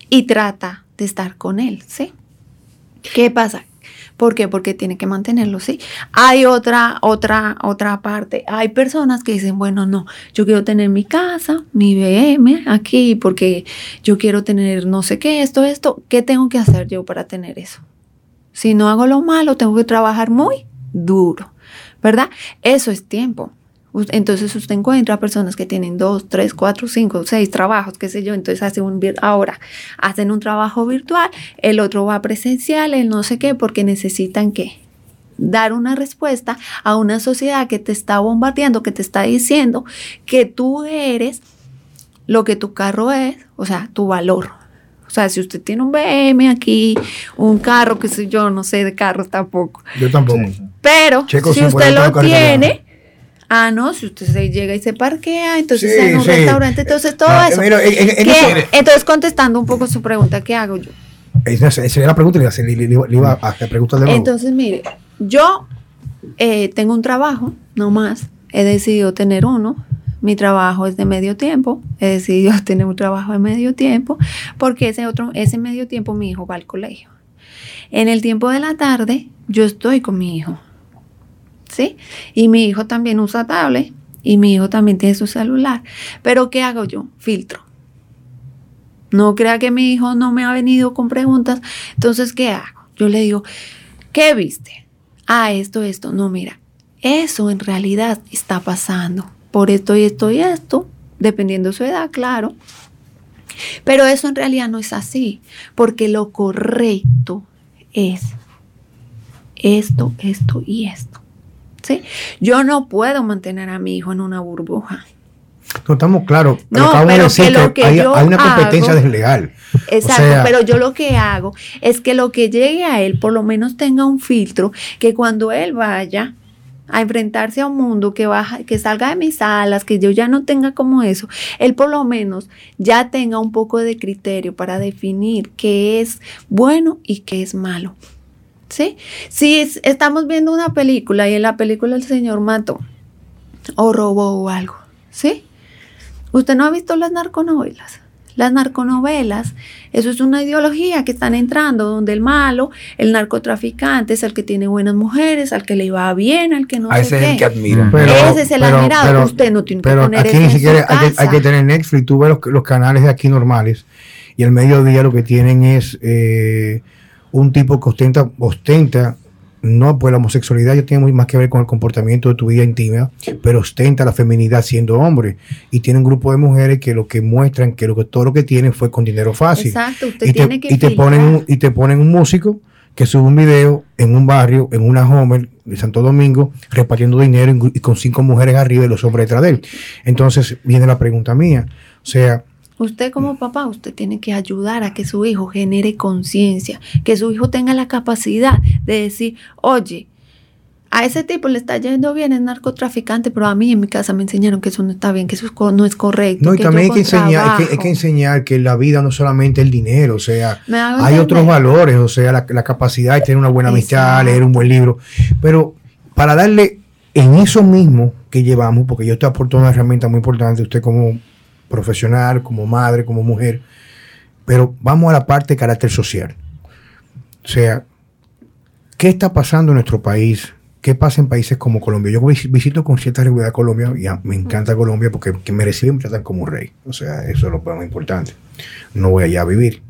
S2: Y trata de estar con él, ¿sí? ¿Qué pasa? ¿Por qué? Porque tiene que mantenerlo, ¿sí? Hay otra, otra, otra parte. Hay personas que dicen, bueno, no, yo quiero tener mi casa, mi BM aquí, porque yo quiero tener no sé qué, esto, esto. ¿Qué tengo que hacer yo para tener eso? Si no hago lo malo, tengo que trabajar muy duro, ¿verdad? Eso es tiempo. Entonces usted encuentra personas que tienen dos, tres, cuatro, cinco, seis trabajos, qué sé yo. Entonces hace un ahora hacen un trabajo virtual, el otro va presencial, el no sé qué, porque necesitan qué dar una respuesta a una sociedad que te está bombardeando, que te está diciendo que tú eres lo que tu carro es, o sea, tu valor. O sea, si usted tiene un BM aquí, un carro, que sé yo, no sé de carros tampoco.
S1: Yo tampoco.
S2: Pero
S1: Checo
S2: si usted lo tiene, ah, no, si usted se llega y se parquea, entonces
S1: Sí,
S2: en un
S1: sí.
S2: restaurante, entonces todo eso.
S1: mira, en- en- en
S2: ¿Qué?
S1: eso-
S2: Entonces, contestando un poco su pregunta, ¿qué hago yo?
S1: Esa era la pregunta, le iba a hacer, le, le- le iba a hacer preguntas de nuevo.
S2: Entonces, mire, yo eh, tengo un trabajo, no más. He decidido tener uno. Mi trabajo es de medio tiempo. He decidido [laughs] tener un trabajo de medio tiempo porque ese otro, ese medio tiempo mi hijo va al colegio. En el tiempo de la tarde, yo estoy con mi hijo. Y mi hijo también usa tablet y mi hijo también tiene su celular. Pero ¿qué hago yo? Filtro. No crea que mi hijo no me ha venido con preguntas. Entonces, ¿qué hago? Yo le digo, ¿qué viste? Ah, esto, esto. No, mira, eso en realidad está pasando por esto y esto y esto, dependiendo de su edad, claro. Pero eso en realidad no es así, porque lo correcto es esto, esto y esto. ¿Sí? Yo no puedo mantener a mi hijo en una burbuja.
S1: No estamos claros.
S2: No, pero
S1: decir
S2: que lo que
S1: hay,
S2: yo
S1: hay una competencia
S2: hago-
S1: desleal.
S2: Exacto,
S1: sea-
S2: pero yo lo que hago es que lo que llegue a él por lo menos tenga un filtro que cuando él vaya a enfrentarse a un mundo que baja, que salga de mis alas, que yo ya no tenga como eso, él por lo menos ya tenga un poco de criterio para definir qué es bueno y qué es malo. ¿Sí? Si es- estamos viendo una película y en la película el señor mató o robó o algo, ¿sí? ¿Usted no ha visto las narconovelas? Las narconovelas, eso es una ideología que están entrando, donde el malo, el narcotraficante, es el que tiene buenas mujeres, al que le va bien, al que no
S4: A
S2: sé
S4: ese es
S2: qué.
S4: el que admira.
S1: Pero-
S2: Ese es el
S1: pero-
S2: admirado.
S1: pero-
S2: Usted no tiene que poner
S1: aquí
S2: eso
S1: ni
S2: en su
S1: siquiera hay que, hay
S2: casa.
S1: que tener Netflix. Tú ves los, los canales de aquí normales y al mediodía lo que tienen es eh, un tipo que ostenta, ostenta no, pues la homosexualidad ya tiene muy más que ver con el comportamiento de tu vida íntima, pero ostenta la feminidad siendo hombre. Y tiene un grupo de mujeres que lo que muestran que, lo que todo lo que tienen fue con dinero fácil.
S2: Exacto, usted
S1: y
S2: tiene
S1: te,
S2: que
S1: y te ponen un, y te ponen un músico que sube un video en un barrio, en una Homer de Santo Domingo, repartiendo dinero y con cinco mujeres arriba y los hombres detrás de él. Entonces viene la pregunta mía. O sea,
S2: Usted como papá, usted tiene que ayudar a que su hijo genere conciencia, que su hijo tenga la capacidad de decir, oye, a ese tipo le está yendo bien, es narcotraficante, pero a mí en mi casa me enseñaron que eso no está bien, que eso no es correcto.
S1: no, y
S2: que
S1: también hay que, enseñar, hay, que, hay
S2: trabajo-
S1: que enseñar que la vida no solamente el dinero, o sea,
S2: ¿Me hago
S1: hay otros valores, o sea, la, la capacidad de tener una buena amistad, leer un buen libro. Pero para darle en eso mismo que llevamos, porque yo te aporto una herramienta muy importante, usted como profesional, como madre, como mujer, pero vamos a la parte de carácter social. O sea, ¿qué está pasando en nuestro país? ¿Qué pasa en países como Colombia? Yo vis- visito con cierta regularidad Colombia y me encanta Colombia porque que me reciben me tratan como un rey. O sea, eso es lo más importante. No voy allá a vivir.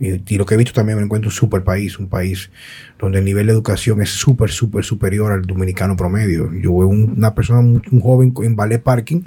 S1: Y, y lo que he visto también me encuentro un super país, un país donde el nivel de educación es súper, súper superior al dominicano promedio. Yo veo un- una persona, un, un joven en ballet parking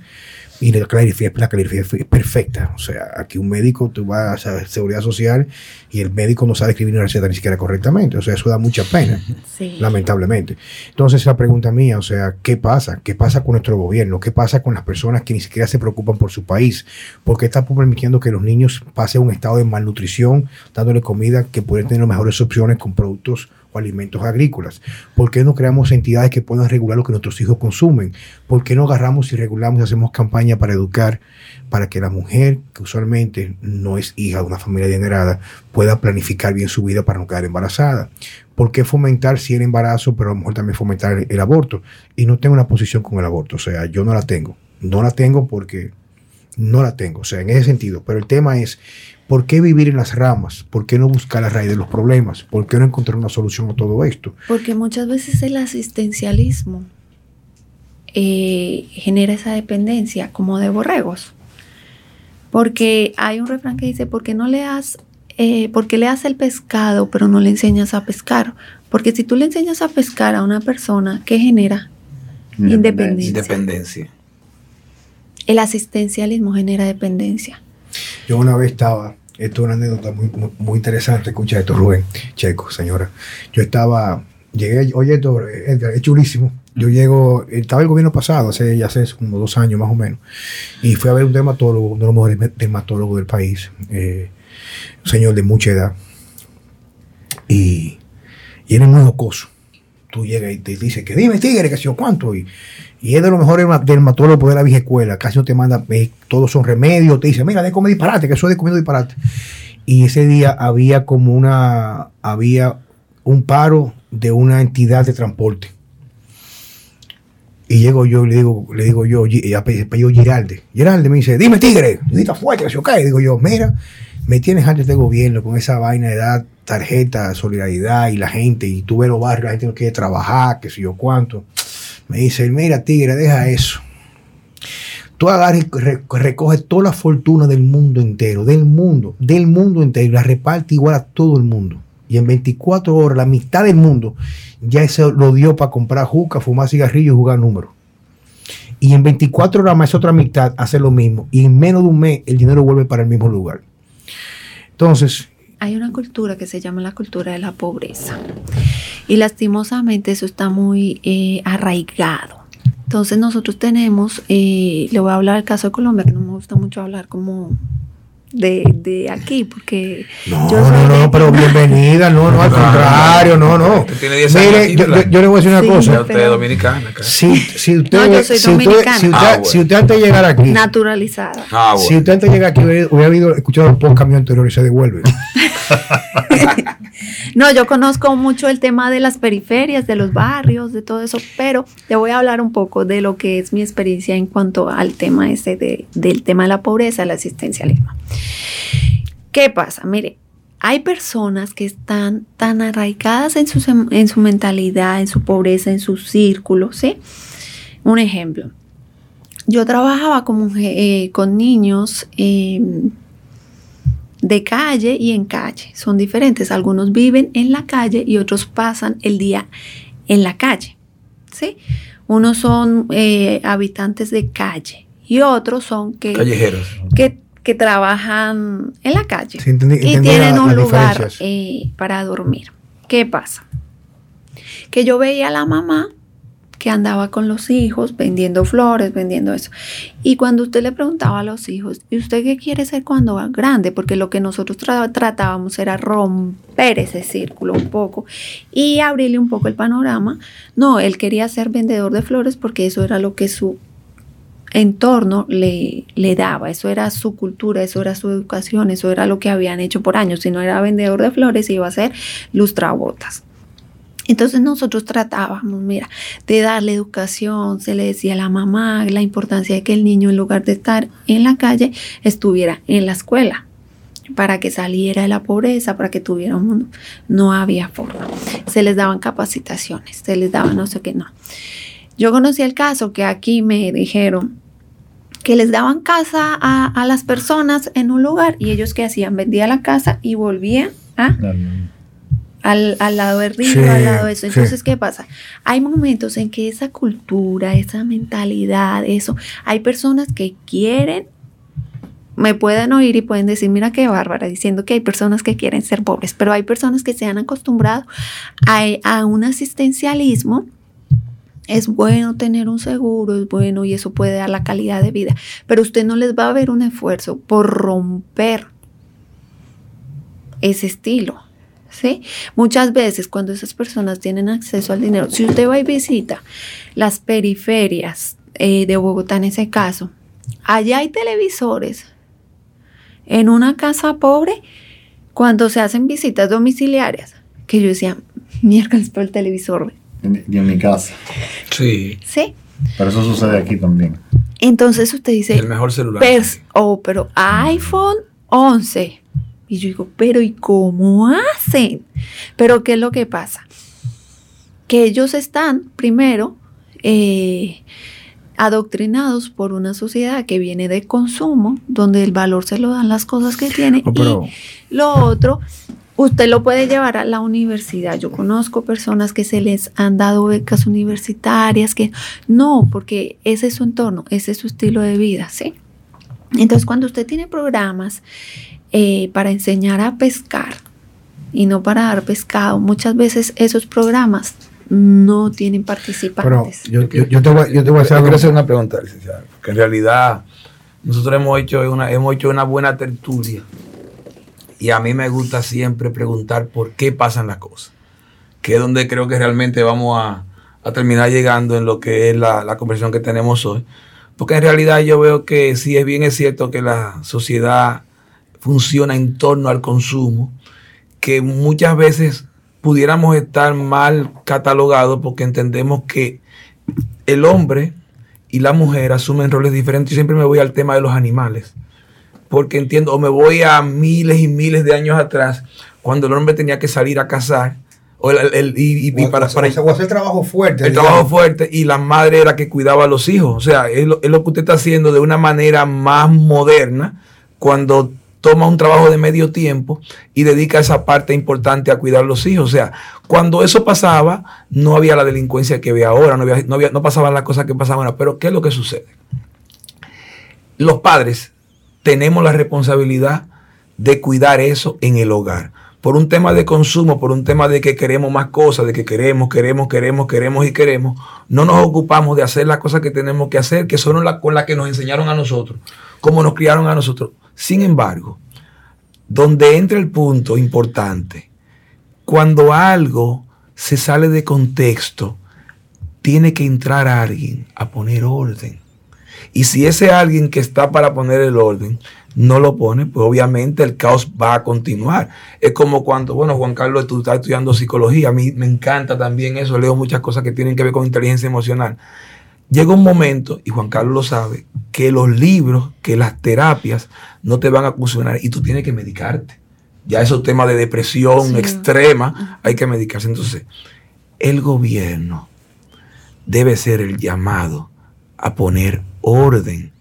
S1: y la calificación, la calificación es perfecta. O sea, aquí un médico, tú vas a seguridad social y el médico no sabe escribir una receta ni siquiera correctamente. O sea, eso da mucha pena [laughs]
S2: Sí.
S1: lamentablemente. Entonces la pregunta mía, o sea, ¿qué pasa? ¿Qué pasa con nuestro gobierno? ¿Qué pasa con las personas que ni siquiera se preocupan por su país? ¿Por qué está permitiendo que los niños pasen un estado de malnutrición, dándole comida que pueden tener mejores opciones con productos o alimentos agrícolas? ¿Por qué no creamos entidades que puedan regular lo que nuestros hijos consumen? ¿Por qué no agarramos y regulamos y hacemos campaña para educar para que la mujer, que usualmente no es hija de una familia adinerada, pueda planificar bien su vida para no quedar embarazada? ¿Por qué fomentar si el embarazo, pero a lo mejor también fomentar el, el aborto? Y no tengo una posición con el aborto, o sea, yo no la tengo. No la tengo porque no la tengo, o sea, en ese sentido. Pero el tema es, ¿por qué vivir en las ramas? ¿Por qué no buscar la raíz de los problemas? ¿Por qué no encontrar una solución a todo esto?
S2: Porque muchas veces el asistencialismo eh, genera esa dependencia como de borregos. Porque hay un refrán que dice, ¿por qué no le das, eh, porque le das el pescado, pero no le enseñas a pescar? Porque si tú le enseñas a pescar a una persona, ¿qué genera? Independencia.
S4: Independencia.
S2: El asistencialismo genera dependencia.
S1: Yo una vez estaba, esto es una anécdota muy, muy, interesante, escucha esto, Rubén, Checo, señora. Yo estaba, llegué, oye, esto, Edgar, es chulísimo. Yo llego, estaba el gobierno pasado, hace ya hace como dos años más o menos, y fui a ver un dermatólogo, uno de los mejores dermatólogos del país, eh, un señor de mucha edad, y, y es muy jocoso. Tú llegas y te dice que dime, tigre, que sé yo cuánto, y, y es de los mejores derma- dermatólogos de la vieja escuela. Casi no te manda, todos son remedios. Te dice, mira, de comer disparate, que eso es de comiendo disparate. Y ese día había como una, había un paro de una entidad de transporte. Y llego yo y le digo, le digo yo, apellido Giralde. Giralde me dice, dime tigre, grita fuerte, que se cae. Digo yo, mira, me tienes antes de gobierno con esa vaina de dar tarjeta, solidaridad y la gente, y tú ves los barrios, la gente no quiere trabajar, que sé yo cuánto. Me dice, mira tigre, deja eso. Tú agarras y re- recoges toda la fortuna del mundo entero, del mundo, del mundo entero, y la reparte igual a todo el mundo. Y en 24 horas, la mitad del mundo ya eso lo dio para comprar juca, fumar cigarrillos y jugar números. Y en 24 horas más otra mitad hace lo mismo. Y en menos de un mes el dinero vuelve para el mismo lugar. Entonces,
S2: Hay una cultura que se llama la cultura de la pobreza. Y lastimosamente eso está muy eh, arraigado. Entonces nosotros tenemos, eh, le voy a hablar del caso de Colombia, que no me gusta mucho hablar como de, de aquí, porque
S1: no,
S2: yo soy
S1: no,
S2: de-
S1: no, pero [laughs] bienvenida, no, no, al contrario, no, no.
S4: Usted tiene 10 años
S1: Mire,
S4: aquí,
S1: yo,
S4: ¿verdad?
S1: yo- yo le voy a decir una
S2: Sí.
S1: Cosa.
S4: usted
S2: pero-
S4: es dominicana. acá.
S1: Si, si usted,
S2: No, yo soy
S1: si usted,
S2: dominicana.
S1: si usted,
S4: Ah, bueno.
S1: si usted antes de llegar aquí,
S2: naturalizada.
S4: Ah,
S1: si usted antes de llegar aquí hubiera, hubiera habido, escuchado los podcast míos anteriores y se devuelve. [laughs]
S2: No, yo conozco mucho el tema de las periferias, de los barrios, de todo eso, pero te voy a hablar un poco de lo que es mi experiencia en cuanto al tema ese de, del tema de la pobreza, el asistencialismo. ¿Qué pasa? Mire, hay personas que están tan arraigadas en su, en su mentalidad, en su pobreza, en su círculo, ¿sí? Un ejemplo. Yo trabajaba eh, con niños eh, de calle y en calle. Son diferentes. Algunos viven en la calle y otros pasan el día en la calle. ¿sí? Unos son eh, habitantes de calle y otros son que,
S4: callejeros.
S2: Que, que trabajan en la calle y tienen un lugar eh, para dormir. ¿Qué pasa? Que yo veía a la mamá que andaba con los hijos vendiendo flores, vendiendo eso. Y cuando usted le preguntaba a los hijos, ¿y usted qué quiere ser cuando va grande? Porque lo que nosotros tratábamos era romper ese círculo un poco y abrirle un poco el panorama. No, él quería ser vendedor de flores porque eso era lo que su entorno le, le daba, eso era su cultura, eso era su educación, eso era lo que habían hecho por años. Si no era vendedor de flores, iba a ser lustrabotas. Entonces nosotros tratábamos, mira, de darle educación, se le decía a la mamá la importancia de que el niño en lugar de estar en la calle estuviera en la escuela para que saliera de la pobreza, para que tuviera un mundo. No había forma. Se les daban capacitaciones, se les daba no sé qué, no. Yo conocí el caso que aquí me dijeron que les daban casa a, las personas en un lugar y ellos que hacían, vendían la casa y volvían a al, lado del río, al lado de eso. Entonces, ¿qué pasa? Hay momentos en que esa cultura, esa mentalidad, eso, hay personas que quieren, me pueden oír y pueden decir, mira qué bárbara, diciendo que hay personas que quieren ser pobres, pero hay personas que se han acostumbrado a, a un asistencialismo. Es bueno tener un seguro, es bueno y eso puede dar la calidad de vida, pero usted no les va a ver un esfuerzo por romper ese estilo ¿sí? Muchas veces cuando esas personas tienen acceso al dinero, si usted va y visita las periferias eh, de Bogotá en ese caso, allá hay televisores en una casa pobre cuando se hacen visitas domiciliarias, que yo decía, miércoles por el televisor.
S3: Y en mi casa.
S4: Sí.
S2: Sí.
S3: Pero eso sucede aquí también.
S2: Entonces usted dice...
S4: El mejor celular.
S2: oh, pero iPhone 11 y yo digo, pero ¿y cómo hacen? Pero ¿qué es lo que pasa? Que ellos están, primero, eh, adoctrinados por una sociedad que viene de consumo, donde el valor se lo dan las cosas que tiene. Oh, y lo otro, usted lo puede llevar a la universidad. Yo conozco personas que se les han dado becas universitarias, que no, porque ese es su entorno, ese es su estilo de vida, ¿sí? Entonces, cuando usted tiene programas eh, para enseñar a pescar y no para dar pescado. Muchas veces esos programas no tienen participantes.
S4: Pero yo, te voy, a hacer, una pregunta, licenciada, que en realidad nosotros hemos hecho una, hemos hecho una buena tertulia y a mí me gusta siempre preguntar por qué pasan las cosas, que es donde creo que realmente vamos a, terminar llegando en lo que es la, la, conversación que tenemos hoy. Porque en realidad yo veo que sí es bien es cierto que la sociedad funciona en torno al consumo, que muchas veces pudiéramos estar mal catalogados porque entendemos que el hombre y la mujer asumen roles diferentes. y siempre me voy al tema de los animales, porque entiendo, o me voy a miles y miles de años atrás, cuando el hombre tenía que salir a cazar. O el, y,
S1: para, hacer trabajo fuerte.
S4: El trabajo fuerte y la madre era que cuidaba a los hijos. O sea, es lo, es lo que usted está haciendo de una manera más moderna cuando toma un trabajo de medio tiempo y dedica esa parte importante a cuidar a los hijos. O sea, cuando eso pasaba, no había la delincuencia que ve ahora, no, no pasaban las cosas que pasaban ahora. Pero, ¿qué es lo que sucede? Los padres tenemos la responsabilidad de cuidar eso en el hogar. Por un tema de consumo, por un tema de que queremos más cosas, de que queremos, queremos, queremos, queremos y queremos, no nos ocupamos de hacer las cosas que tenemos que hacer, que son las con las que nos enseñaron a nosotros, como nos criaron a nosotros. Sin embargo, donde entra el punto importante, cuando algo se sale de contexto, tiene que entrar alguien a poner orden. Y si ese alguien que está para poner el orden no lo pone, pues obviamente el caos va a continuar. Es como cuando, bueno, Juan Carlos, tú estás estudiando psicología, a mí me encanta también eso, leo muchas cosas que tienen que ver con inteligencia emocional. Llega un momento, y Juan Carlos lo sabe, que los libros, que las terapias no te van a funcionar y tú tienes que medicarte. Ya esos temas de depresión extrema, hay que medicarse. Entonces, el gobierno debe ser el llamado a poner orden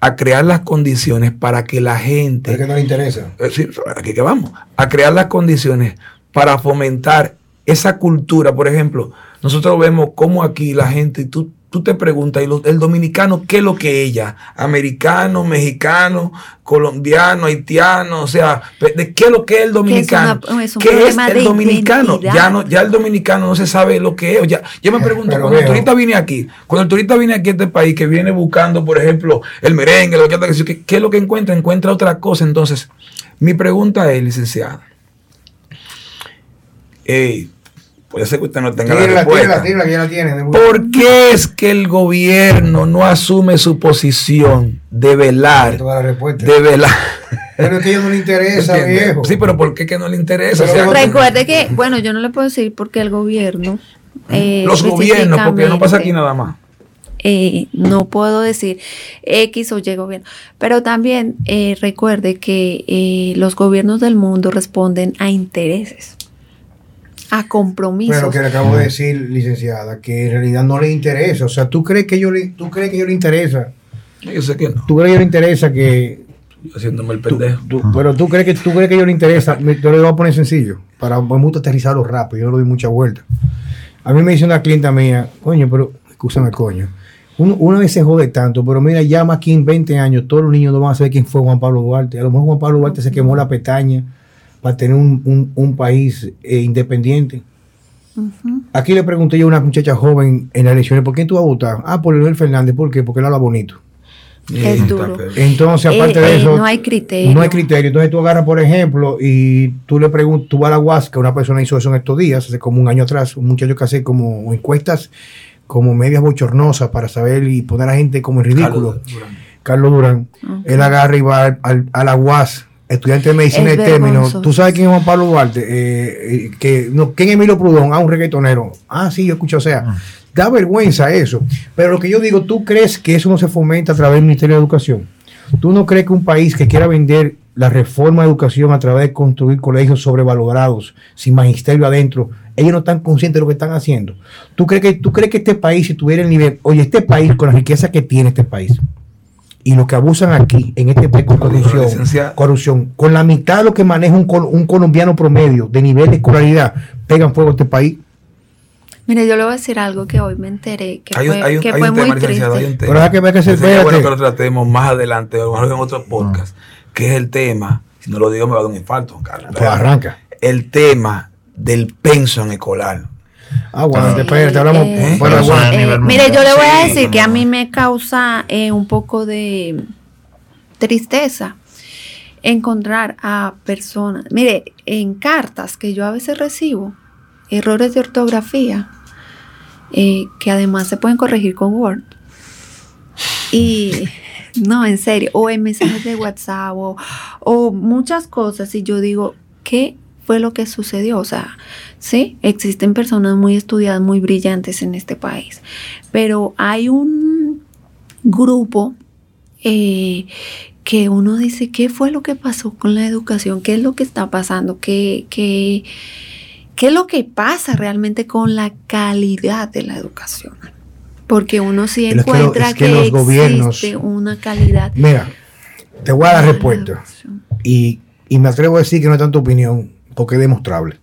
S4: a crear las condiciones para que la gente...
S1: Es que no le interesa.
S4: Eh, sí, aquí que vamos, a crear las condiciones para fomentar esa cultura. Por ejemplo, nosotros vemos cómo aquí la gente, tú, tú te preguntas, ¿y el dominicano qué es lo que ella? Americano, mexicano, colombiano, haitiano, o sea, ¿de qué es lo que es el dominicano? ¿Qué es, el dominicano? Ya no, ya el dominicano no se sabe lo que es. Ya, yo me pregunto, cuando el turista viene aquí, cuando el turista viene aquí a este país, que viene buscando, por ejemplo, el merengue, lo que, ¿qué, qué es lo que encuentra? Encuentra otra cosa. Entonces, mi pregunta es, licenciada, eh, Puede ser que usted no tenga la respuesta. ¿Por qué es que el gobierno no asume su posición de velar? De velar.
S1: Pero es que a no le interesa, viejo.
S4: Sí, pero ¿por qué que no le interesa?
S2: recuerde que, bueno, yo no le puedo decir porque el gobierno.
S4: Eh, Los gobiernos, porque no pasa aquí nada más.
S2: Eh, no puedo decir X o Y gobierno, pero también eh, recuerde que los gobiernos del mundo responden a intereses a compromisos.
S1: Pero que le acabo de decir, licenciada, que en realidad no le interesa. O sea, ¿tú crees que yo le, tú crees que yo le interesa?
S4: Yo sé que no.
S1: ¿Tú crees que yo le interesa que...
S4: Haciéndome el pendejo.
S1: pero tú crees que tú crees que yo le interesa. yo le voy a poner sencillo. Para me gusta aterrizarlo rápido. Yo no doy mucha vuelta. A mí me dice una clienta mía, coño, pero, escúchame, coño. una vez se jode tanto, pero mira, ya más aquí en 20 años, todos los niños no van a saber quién fue Juan Pablo Duarte. A lo mejor Juan Pablo Duarte se quemó la pestaña para tener un, país eh, independiente. Aquí le pregunté yo a una muchacha joven en las elecciones, ¿por qué tú vas a votar? Ah, por Leonel Fernández, ¿por qué? Porque él habla bonito.
S2: Es duro.
S1: Entonces, aparte de
S2: eh,
S1: eso,
S2: no hay criterio.
S1: No hay criterio. Entonces tú agarras, por ejemplo, y tú le preguntas, tú vas a la Huasca, una persona hizo eso en estos días, hace como un año atrás, un muchacho que hace como encuestas como medias bochornosas para saber y poner a la gente como en ridículo. Carlos Durán. Él agarra y va a la UAS estudiante de medicina de término. ¿Tú sabes quién es Juan Pablo Duarte? Eh, eh, que, no, ¿Quién es Emilio Prudón? Ah, un reggaetonero. Ah, sí, yo escucho, o sea, ah. da vergüenza eso. Pero lo que yo digo, ¿tú crees que eso no se fomenta a través del Ministerio de Educación? ¿Tú no crees que un país que quiera vender la reforma de educación a través de construir colegios sobrevalorados, sin magisterio adentro, ellos no están conscientes de lo que están haciendo? ¿Tú crees que, tú crees que este país, si tuviera el nivel, oye, este país, con la riqueza que tiene este país, y lo que abusan aquí en este país con corrupción, corrupción, con la mitad de lo que maneja un, colombiano promedio de nivel de escolaridad, pegan fuego a este país.
S2: Mire, yo le voy a decir algo que hoy me enteré, que fue, que fue muy triste.
S1: Pero hay que ver que se
S4: bueno que lo tratemos más adelante, o en otro podcast, que es el tema, si no lo digo me va a dar un infarto, Carlos.
S1: Pues arranca.
S4: El tema del pension escolar.
S1: Ah, bueno, después te hablamos.
S2: Eh, eh, mire, yo le voy a decir que a mí me causa eh, un poco de tristeza encontrar a personas. Mire, en cartas que yo a veces recibo, errores de ortografía, que además se pueden corregir con Word. Y [laughs] no, en serio, o en mensajes de WhatsApp, o, o muchas cosas. Y yo digo, ¿qué fue lo que sucedió. O sea, sí, existen personas muy estudiadas, muy brillantes en este país, pero hay un grupo eh, que uno dice, ¿qué fue lo que pasó con la educación? ¿Qué es lo que está pasando? ¿Qué, qué, qué es lo que pasa realmente con la calidad de la educación? Porque uno sí encuentra que, los gobiernos, existe una calidad.
S1: Mira, te voy a dar respuesta. Y, y me atrevo a decir que no es tanto opinión, porque es demostrable.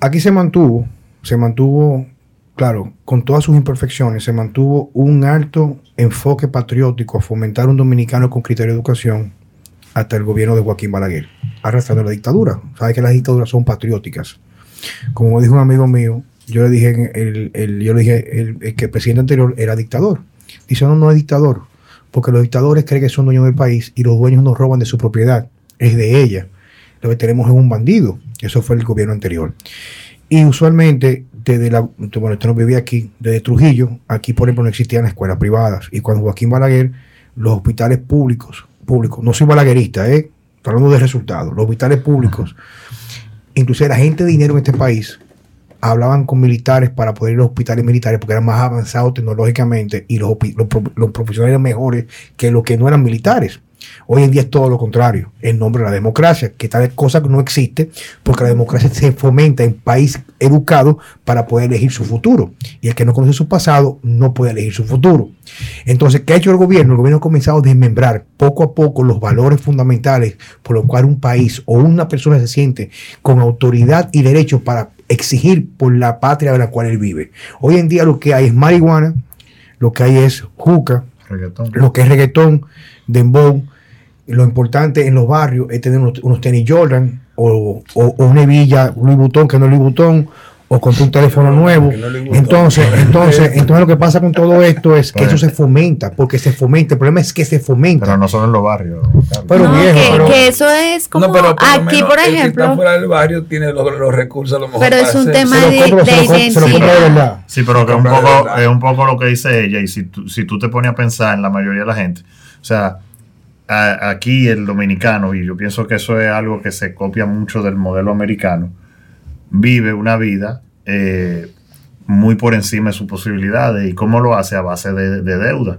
S1: Aquí se mantuvo, se mantuvo, claro, con todas sus imperfecciones, se mantuvo un alto enfoque patriótico a fomentar un dominicano con criterio de educación hasta el gobierno de Joaquín Balaguer, arrastrando la dictadura. Sabes que las dictaduras son patrióticas. Como dijo un amigo mío, yo le dije, el, yo le dije el, que el presidente anterior era dictador. Dice, no, no es dictador, porque los dictadores creen que son dueños del país y los dueños nos roban de su propiedad es de ella. Lo que tenemos es un bandido. Eso fue el gobierno anterior. Y usualmente, desde la. Bueno, usted no vivía aquí, desde Trujillo, aquí por ejemplo no existían escuelas privadas. Y cuando Joaquín Balaguer, los hospitales públicos, públicos, no soy balaguerista, ¿eh? Hablando de resultados. Los hospitales públicos, incluso la gente de dinero en este país, hablaban con militares para poder ir a los hospitales militares porque eran más avanzados tecnológicamente y los, los, los profesionales eran mejores que los que no eran militares. Hoy en día es todo lo contrario, en nombre de la democracia, que tal cosa no existe, porque la democracia se fomenta en país educado para poder elegir su futuro. Y el que no conoce su pasado no puede elegir su futuro. Entonces, ¿qué ha hecho el gobierno? El gobierno ha comenzado a desmembrar poco a poco los valores fundamentales por los cuales un país o una persona se siente con autoridad y derecho para exigir por la patria de la cual él vive. Hoy en día lo que hay es marihuana, lo que hay es juca, lo que es reggaetón, dembow. Lo importante en los barrios es tener unos, tenis Jordan o, una hebilla Louis Vuitton que no es Louis Vuitton o con un teléfono nuevo. Entonces, [laughs] entonces, entonces lo que pasa con todo esto es que eso se fomenta, porque se fomenta. El problema es que se fomenta.
S3: Pero no solo en los barrios.
S2: Pero que, eso es como aquí, por ejemplo.
S4: El que fuera del barrio tiene los, recursos a lo mejor.
S2: Pero es un tema de,
S3: identidad. Sí, pero que un poco, es un poco lo que dice ella. Y si tú, si tú te pones a pensar en la mayoría de la gente, o sea, aquí el dominicano, y yo pienso que eso es algo que se copia mucho del modelo americano vive una vida eh, muy por encima de sus posibilidades. ¿Y cómo lo hace? A base de, deuda.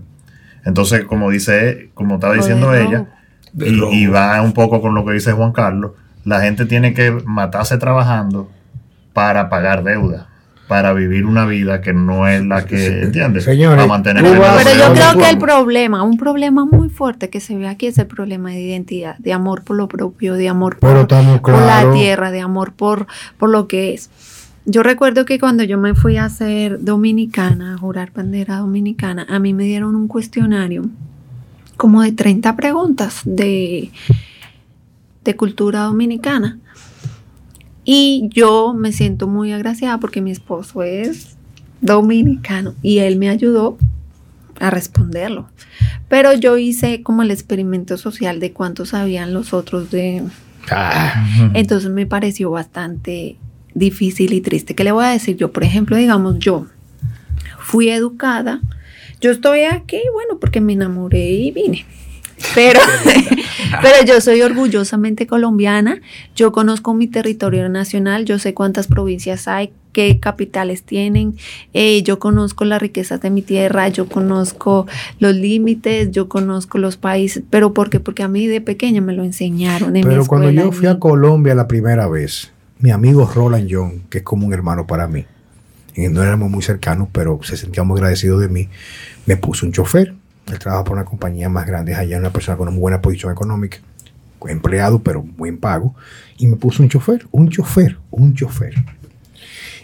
S3: Entonces, como dice, como estaba diciendo ella, y, va un poco con lo que dice Juan Carlos, la gente tiene que matarse trabajando para pagar deuda para vivir una vida que no es la que, ¿entiendes?
S1: Señores,
S2: mantener pero yo creo que el problema, un problema muy fuerte que se ve aquí es el problema de identidad, de amor por lo propio, de amor por, la tierra, de amor por, por lo que es. Yo recuerdo que cuando yo me fui a ser dominicana, a jurar bandera dominicana, a mí me dieron un cuestionario como de 30 preguntas de, de cultura dominicana. Y yo me siento muy agraciada porque mi esposo es dominicano y él me ayudó a responderlo. Pero yo hice como el experimento social de cuánto sabían los otros de... Ah. Entonces me pareció bastante difícil y triste. ¿Qué le voy a decir yo? Por ejemplo, digamos, yo fui educada. Yo estoy aquí, bueno, porque me enamoré y vine. Pero, [laughs] pero yo soy orgullosamente colombiana, yo conozco mi territorio nacional, yo sé cuántas provincias hay, qué capitales tienen, eh, yo conozco las riquezas de mi tierra, yo conozco los límites, yo conozco los países, pero ¿por qué? Porque a mí de pequeña me lo enseñaron. En
S1: pero cuando yo fui a Colombia la primera vez, mi amigo Roland John, que es como un hermano para mí, y no éramos muy cercanos, pero se sentía muy agradecido de mí, me puso un chofer él trabaja por una compañía más grande allá, una persona con una buena posición económica, empleado, pero buen pago. Y me puso un chofer, un chofer, un chofer.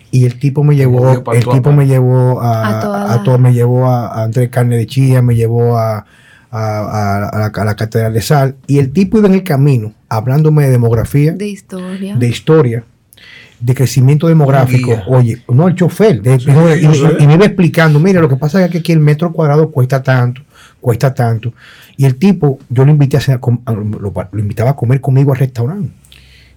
S1: Y el tipo me llevó, el tipo me llevó a, a, todo, me llevó a, Andrés Carne de Chía, me llevó a, a, la, a, la, Catedral de Sal. Y el tipo iba en el camino hablándome de demografía,
S2: de historia,
S1: de historia, de crecimiento demográfico. Oye, no el chofer, y, me iba explicando, mire, lo que pasa es que aquí el metro cuadrado cuesta tanto, cuesta tanto. Y el tipo, yo lo invité a, lo, invitaba a comer conmigo al restaurante.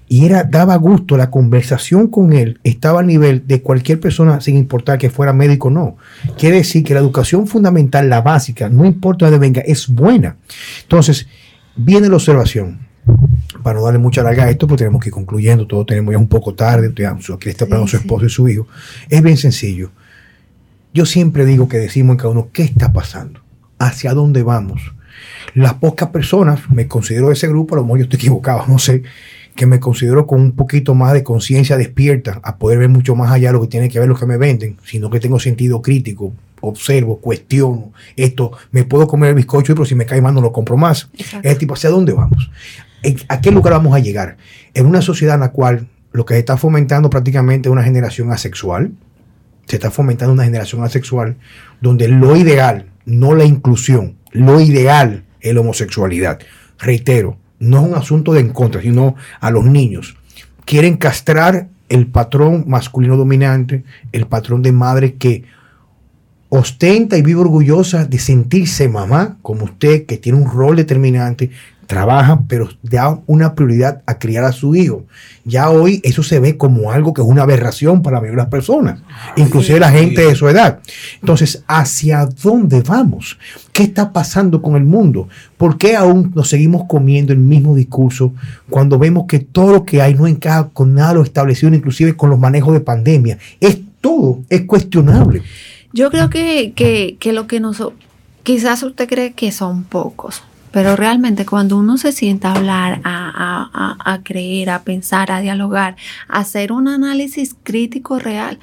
S1: Y era, daba gusto, la conversación con él estaba a nivel de cualquier persona, sin importar que fuera médico o no. Quiere decir que la educación fundamental, la básica, no importa de dónde venga, es buena. Entonces, viene la observación. Para no darle mucha larga a esto, pues tenemos que ir concluyendo, todo tenemos ya un poco tarde, aquí está hablando su esposo y su hijo. Es bien sencillo. Yo siempre digo que decimos en cada uno, ¿qué está pasando? Hacia dónde vamos. Las pocas personas, me considero de ese grupo, a lo mejor yo estoy equivocado, [laughs] no sé, que me considero con un poquito más de conciencia despierta, a poder ver mucho más allá de lo que tiene que ver lo que me venden, sino que tengo sentido crítico, observo, cuestiono, esto, me puedo comer el bizcocho, pero si me cae mal no lo compro más. Es tipo, ¿hacia dónde vamos? ¿A qué lugar vamos a llegar? En una sociedad en la cual lo que se está fomentando prácticamente es una generación asexual, se está fomentando una generación asexual donde lo ideal no la inclusión. Lo ideal es la homosexualidad. Reitero, no es un asunto de en contra, sino a los niños. Quieren castrar el patrón masculino dominante, el patrón de madre que ostenta y vive orgullosa de sentirse mamá, como usted, que tiene un rol determinante, trabaja, pero da una prioridad a criar a su hijo. Ya hoy eso se ve como algo que es una aberración para la mayoría de las personas, inclusive la gente de su edad. Entonces, ¿hacia dónde vamos? ¿Qué está pasando con el mundo? ¿Por qué aún nos seguimos comiendo el mismo discurso cuando vemos que todo lo que hay no encaja con nada lo establecido, inclusive con los manejos de pandemia? Es todo, es cuestionable.
S2: Yo creo que, que, que lo que nos... Quizás usted cree que son pocos, Pero realmente cuando uno se sienta a hablar, a, creer, a pensar, a dialogar, a hacer un análisis crítico real,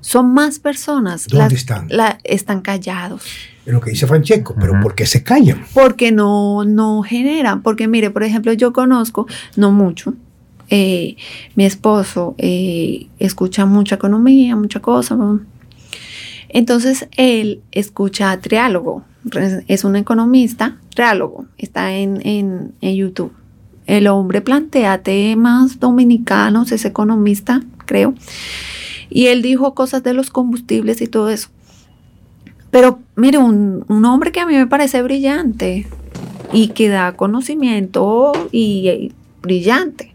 S2: son más personas.
S1: ¿Dónde están?
S2: están callados.
S1: Es lo que dice Francesco, pero ¿por qué se callan?
S2: Porque no, no generan. Porque mire, por ejemplo, yo conozco, no mucho, eh, mi esposo eh, escucha mucha economía, mucha cosa. Entonces él escucha triálogo, es un economista, triálogo, está en, en, en YouTube. El hombre plantea temas dominicanos, es economista, creo. Y él dijo cosas de los combustibles y todo eso. Pero mire, un, hombre que a mí me parece brillante y que da conocimiento y, brillante.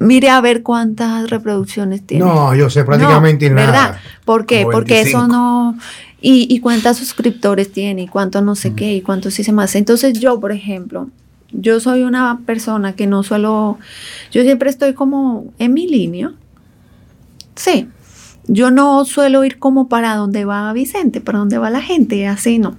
S2: Mire a ver cuántas reproducciones tiene.
S1: No, yo sé prácticamente nada. ¿Verdad?
S2: ¿Por qué? Porque eso no... Y, y cuántos suscriptores tiene y cuánto no sé qué y cuánto sí se más. Entonces yo, por ejemplo, yo soy una persona que no suelo... Yo siempre estoy como en mi línea. Sí. Yo no suelo ir como para donde va Vicente, para donde va la gente, así no.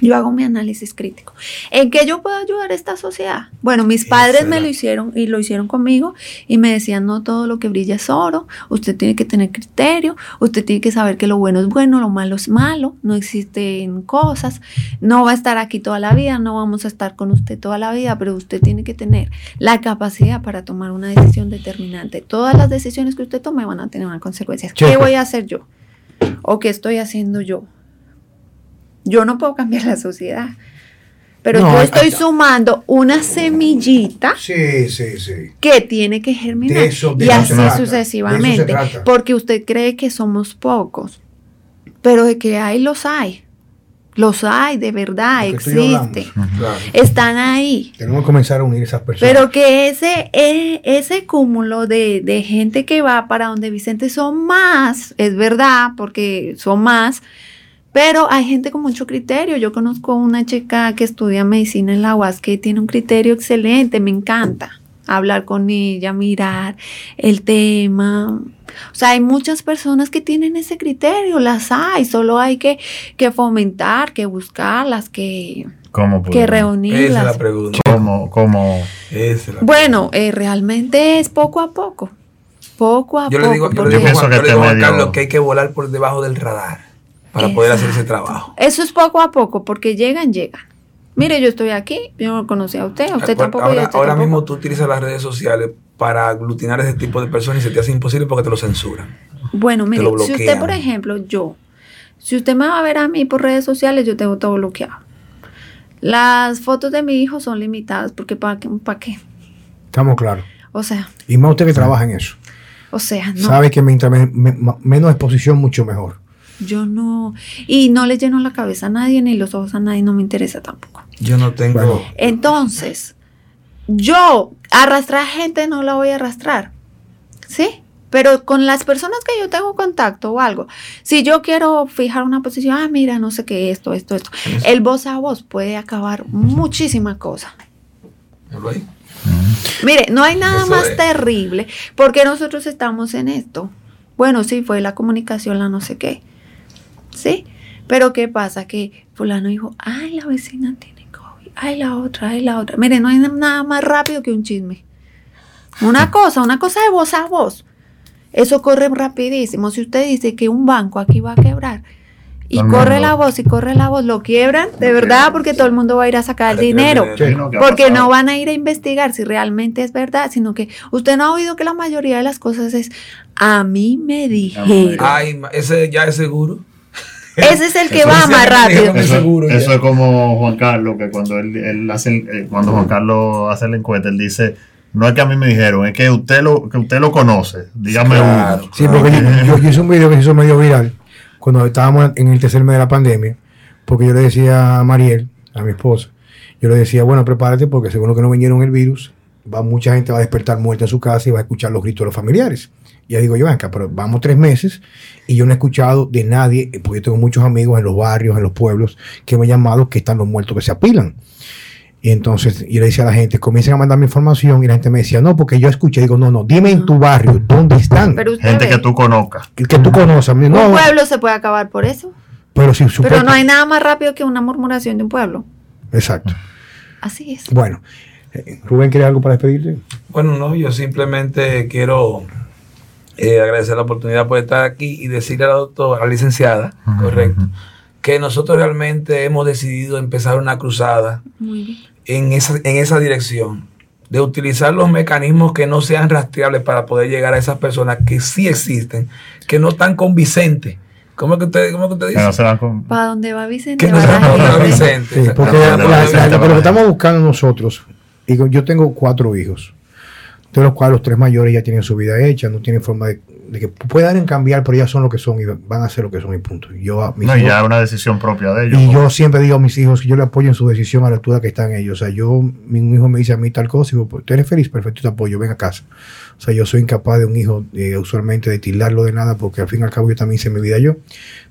S2: Yo hago mi análisis crítico. ¿En qué yo puedo ayudar a esta sociedad? Bueno, mis padres me lo hicieron y lo hicieron conmigo y me decían, no todo lo que brilla es oro, usted tiene que tener criterio, usted tiene que saber que lo bueno es bueno, lo malo es malo, no existen cosas, no va a estar aquí toda la vida, no vamos a estar con usted toda la vida, pero usted tiene que tener la capacidad para tomar una decisión determinante. Todas las decisiones que usted tome van a tener una consecuencia. ¿Qué voy a hacer yo? ¿O qué estoy haciendo yo? Yo no puedo cambiar la sociedad. Pero yo estoy sumando una semillita que tiene que germinar. y así sucesivamente. Porque usted cree que somos pocos. Pero de que hay, los hay. Los hay, de verdad, existe. Están ahí.
S1: Tenemos que comenzar a unir esas personas.
S2: Pero que ese, e, ese cúmulo de, de gente que va para donde Vicente son más, es verdad, porque son más, pero hay gente con mucho criterio. Yo conozco una chica que estudia medicina en la UAS que tiene un criterio excelente, me encanta hablar con ella, mirar el tema. O sea, hay muchas personas que tienen ese criterio, las hay, solo hay que, que fomentar, que buscarlas, que, que reunirlas. Esa es
S4: la pregunta.
S3: ¿Cómo? cómo?
S2: bueno, eh, realmente es poco a poco. Poco a
S4: yo
S2: poco.
S4: Le digo, yo le digo, a Carlos que hay que volar por debajo del radar para poder hacer ese trabajo.
S2: Eso es poco a poco, porque llegan, llegan. Mire, yo estoy aquí, yo no conocí a usted, usted tampoco.
S4: Ahora, ahora mismo tú utilizas las redes sociales para aglutinar ese tipo de personas y se te hace imposible porque te lo censuran.
S2: Bueno, mire, si usted, por ejemplo, yo, si usted me va a ver a mí por redes sociales, yo tengo todo bloqueado. Las fotos de mi hijo son limitadas, porque ¿para qué? ¿Para qué?
S1: Estamos claros.
S2: O sea.
S1: Y más usted que trabaja en eso.
S2: O sea,
S1: no. Sabe que mientras menos exposición, mucho mejor.
S2: Yo no, y no le lleno la cabeza a nadie ni los ojos a nadie, no me interesa tampoco.
S4: Yo no tengo.
S2: Entonces, yo arrastrar gente no la voy a arrastrar, ¿sí? Pero con las personas que yo tengo contacto o algo, si yo quiero fijar una posición, ah, mira, no sé qué, esto, esto, esto, el voz a voz puede acabar muchísima cosa. Mire, no hay nada más terrible porque nosotros estamos en esto. Bueno, sí, fue la comunicación, la no sé qué. ¿Sí? Pero ¿qué pasa? Que fulano dijo, ay, la vecina tiene COVID, ay, la otra, ay, la otra. Mire, no hay nada más rápido que un chisme. Una cosa, una cosa de voz a voz. Eso corre rapidísimo. Si usted dice que un banco aquí va a quebrar y corre la voz y corre la voz, lo quiebran, de verdad, porque todo el mundo va a ir a sacar el dinero. Porque no van a ir a investigar si realmente es verdad, sino que usted no ha oído que la mayoría de las cosas es, a mí me dijeron.
S4: Ay, ese ya es seguro.
S2: Ese es el que va más rápido.
S3: Eso, es como Juan Carlos, que cuando él, hace, eh, cuando Juan Carlos hace la encuesta, él dice, no es que a mí me dijeron, es que usted lo, que usted lo conoce. Dígame uno.
S1: Sí, porque yo, hice un video que se hizo medio viral cuando estábamos en el tercer mes de la pandemia, porque yo le decía a Mariel, a mi esposa, yo le decía, bueno, prepárate porque según lo que no vinieron el virus, va mucha gente va a despertar muerta en su casa y va a escuchar los gritos de los familiares. Y ya digo yo, acá, pero vamos tres meses y yo no he escuchado de nadie, porque yo tengo muchos amigos en los barrios, en los pueblos, que me han llamado que están los muertos que se apilan. Y entonces yo le decía a la gente, comiencen a mandarme información y la gente me decía, no, porque yo escuché, digo, no, no, dime en tu barrio, ¿dónde están?
S3: gente que tú conozcas.
S1: Que, tú conozcas.
S2: un pueblo se puede acabar por eso.
S1: Pero, si,
S2: pero no hay nada más rápido que una murmuración de un pueblo.
S1: Exacto.
S2: Así es.
S1: Bueno, eh, Rubén, ¿quieres algo para despedirte?
S4: Bueno, no, yo simplemente quiero eh, agradecer la oportunidad por estar aquí y decirle a la doctora, a la licenciada, correcto, que nosotros realmente hemos decidido empezar una cruzada En, esa, en esa dirección, de utilizar los mecanismos que no sean rastreables para poder llegar a esas personas que sí existen, que no están convincentes. ¿Cómo es que usted, cómo que usted dice?
S2: ¿Para dónde va Vicente?
S1: Que no
S2: va
S1: para Vicente. porque lo que estamos buscando nosotros, y yo tengo cuatro hijos de los cuales los tres mayores ya tienen su vida hecha, no tienen forma de, que puedan cambiar, pero ya son lo que son y van a ser lo que son y punto. Yo,
S3: no, ya es una decisión propia de ellos.
S1: Y yo siempre digo a mis hijos que yo le apoyo en su decisión a la altura que están ellos. O sea, yo, mi hijo me dice a mí tal cosa y digo, pues, tú eres feliz, perfecto, te apoyo, ven a casa. O sea, yo soy incapaz de un hijo eh, usualmente de tildarlo de nada porque al fin y al cabo yo también hice mi vida yo.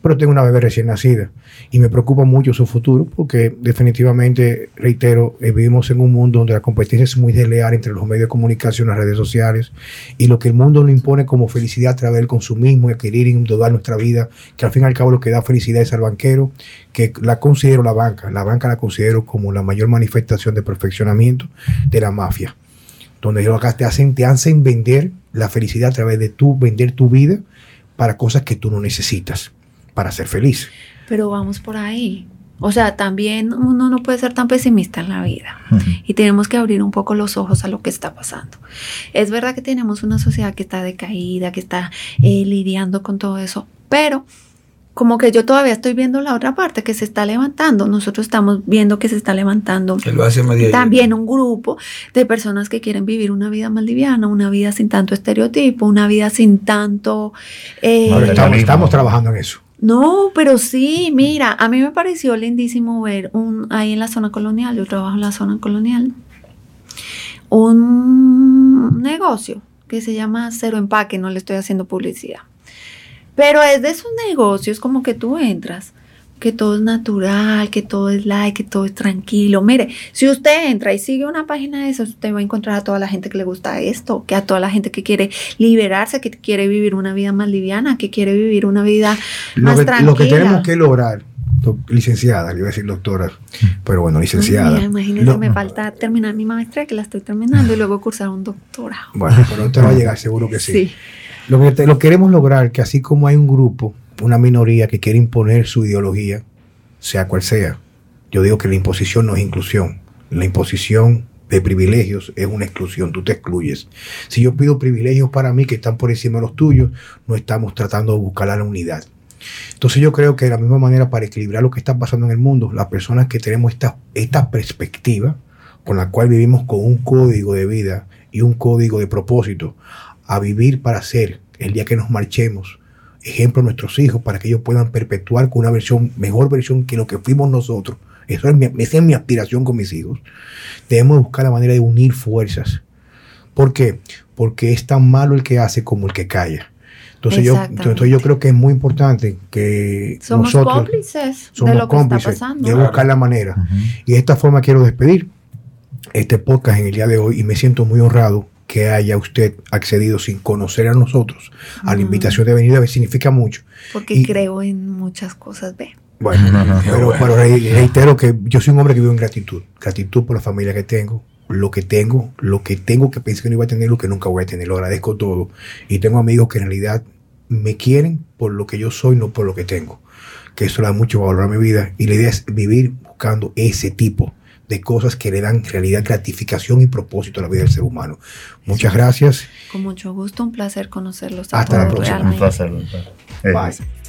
S1: Pero tengo una bebé recién nacida y me preocupa mucho su futuro porque definitivamente, reitero, eh, vivimos en un mundo donde la competencia es muy desleal entre los medios de comunicación, las redes sociales y lo que el mundo nos impone como felicidad a través del consumismo y adquirir y endeudar nuestra vida, que al fin y al cabo lo que da felicidad es al banquero, que la considero la banca, la banca la considero como la mayor manifestación de perfeccionamiento de la mafia donde ellos acá te hacen, te hacen vender la felicidad a través de tú vender tu vida para cosas que tú no necesitas para ser feliz.
S2: Pero vamos por ahí. O sea, también uno no puede ser tan pesimista en la vida y tenemos que abrir un poco los ojos a lo que está pasando. Es verdad que tenemos una sociedad que está decaída, que está eh, lidiando con todo eso, pero como que yo todavía estoy viendo la otra parte que se está levantando. Nosotros estamos viendo que se está levantando también un grupo de personas que quieren vivir una vida más liviana, una vida sin tanto estereotipo, una vida sin tanto...
S1: Eh, estamos, trabajando en eso.
S2: No, pero sí, mira, a mí me pareció lindísimo ver un ahí en la zona colonial, yo trabajo en la zona colonial, un negocio que se llama Cero Empaque, no le estoy haciendo publicidad pero es de esos negocios como que tú entras, que todo es natural, que todo es light, que todo es tranquilo. Mire, si usted entra y sigue una página de esas, usted va a encontrar a toda la gente que le gusta esto, que a toda la gente que quiere liberarse, que quiere vivir una vida más liviana, que quiere vivir una vida más tranquila.
S1: Lo que tenemos que lograr licenciada, le iba a decir doctora, pero bueno, licenciada.
S2: imagínese, me falta terminar mi maestría, que la estoy terminando, y luego cursar un doctorado.
S1: Bueno, pero usted va a [laughs] llegar, seguro que sí. sí. Lo que lo queremos lograr que así como hay un grupo, una minoría que quiere imponer su ideología, sea cual sea, yo digo que la imposición no es inclusión. La imposición de privilegios es una exclusión, tú te excluyes. Si yo pido privilegios para mí que están por encima de los tuyos, no estamos tratando de buscar la unidad. Entonces yo creo que de la misma manera para equilibrar lo que está pasando en el mundo, las personas que tenemos esta, esta perspectiva con la cual vivimos con un código de vida y un código de propósito, a vivir para ser el día que nos marchemos. Ejemplo a nuestros hijos para que ellos puedan perpetuar con una versión, mejor versión que lo que fuimos nosotros. Eso es mi, esa es mi aspiración con mis hijos. Debemos buscar la manera de unir fuerzas. ¿Por qué? Porque es tan malo el que hace como el que calla. Entonces yo, entonces yo creo que es muy importante que
S2: somos cómplices somos de lo cómplices que está pasando.
S1: de buscar la manera. Y de esta forma quiero despedir este podcast en el día de hoy y me siento muy honrado que haya usted accedido sin conocer a nosotros a la invitación de venir a ver significa mucho.
S2: Porque creo en muchas cosas, ve.
S1: Bueno, pero, reitero que yo soy un hombre que vive en gratitud. Gratitud por la familia que tengo, lo que tengo, lo que tengo que pensé que no iba a tener, lo que nunca voy a tener. Lo agradezco todo. Y tengo amigos que en realidad me quieren por lo que yo soy, no por lo que tengo. Que eso le da mucho valor a mi vida. Y la idea es vivir buscando ese tipo de cosas que le dan realidad, gratificación y propósito a la vida del ser humano. Muchas gracias.
S2: Con mucho gusto, un placer conocerlos.
S1: Hasta la próxima.
S3: Un placer.
S1: Bye.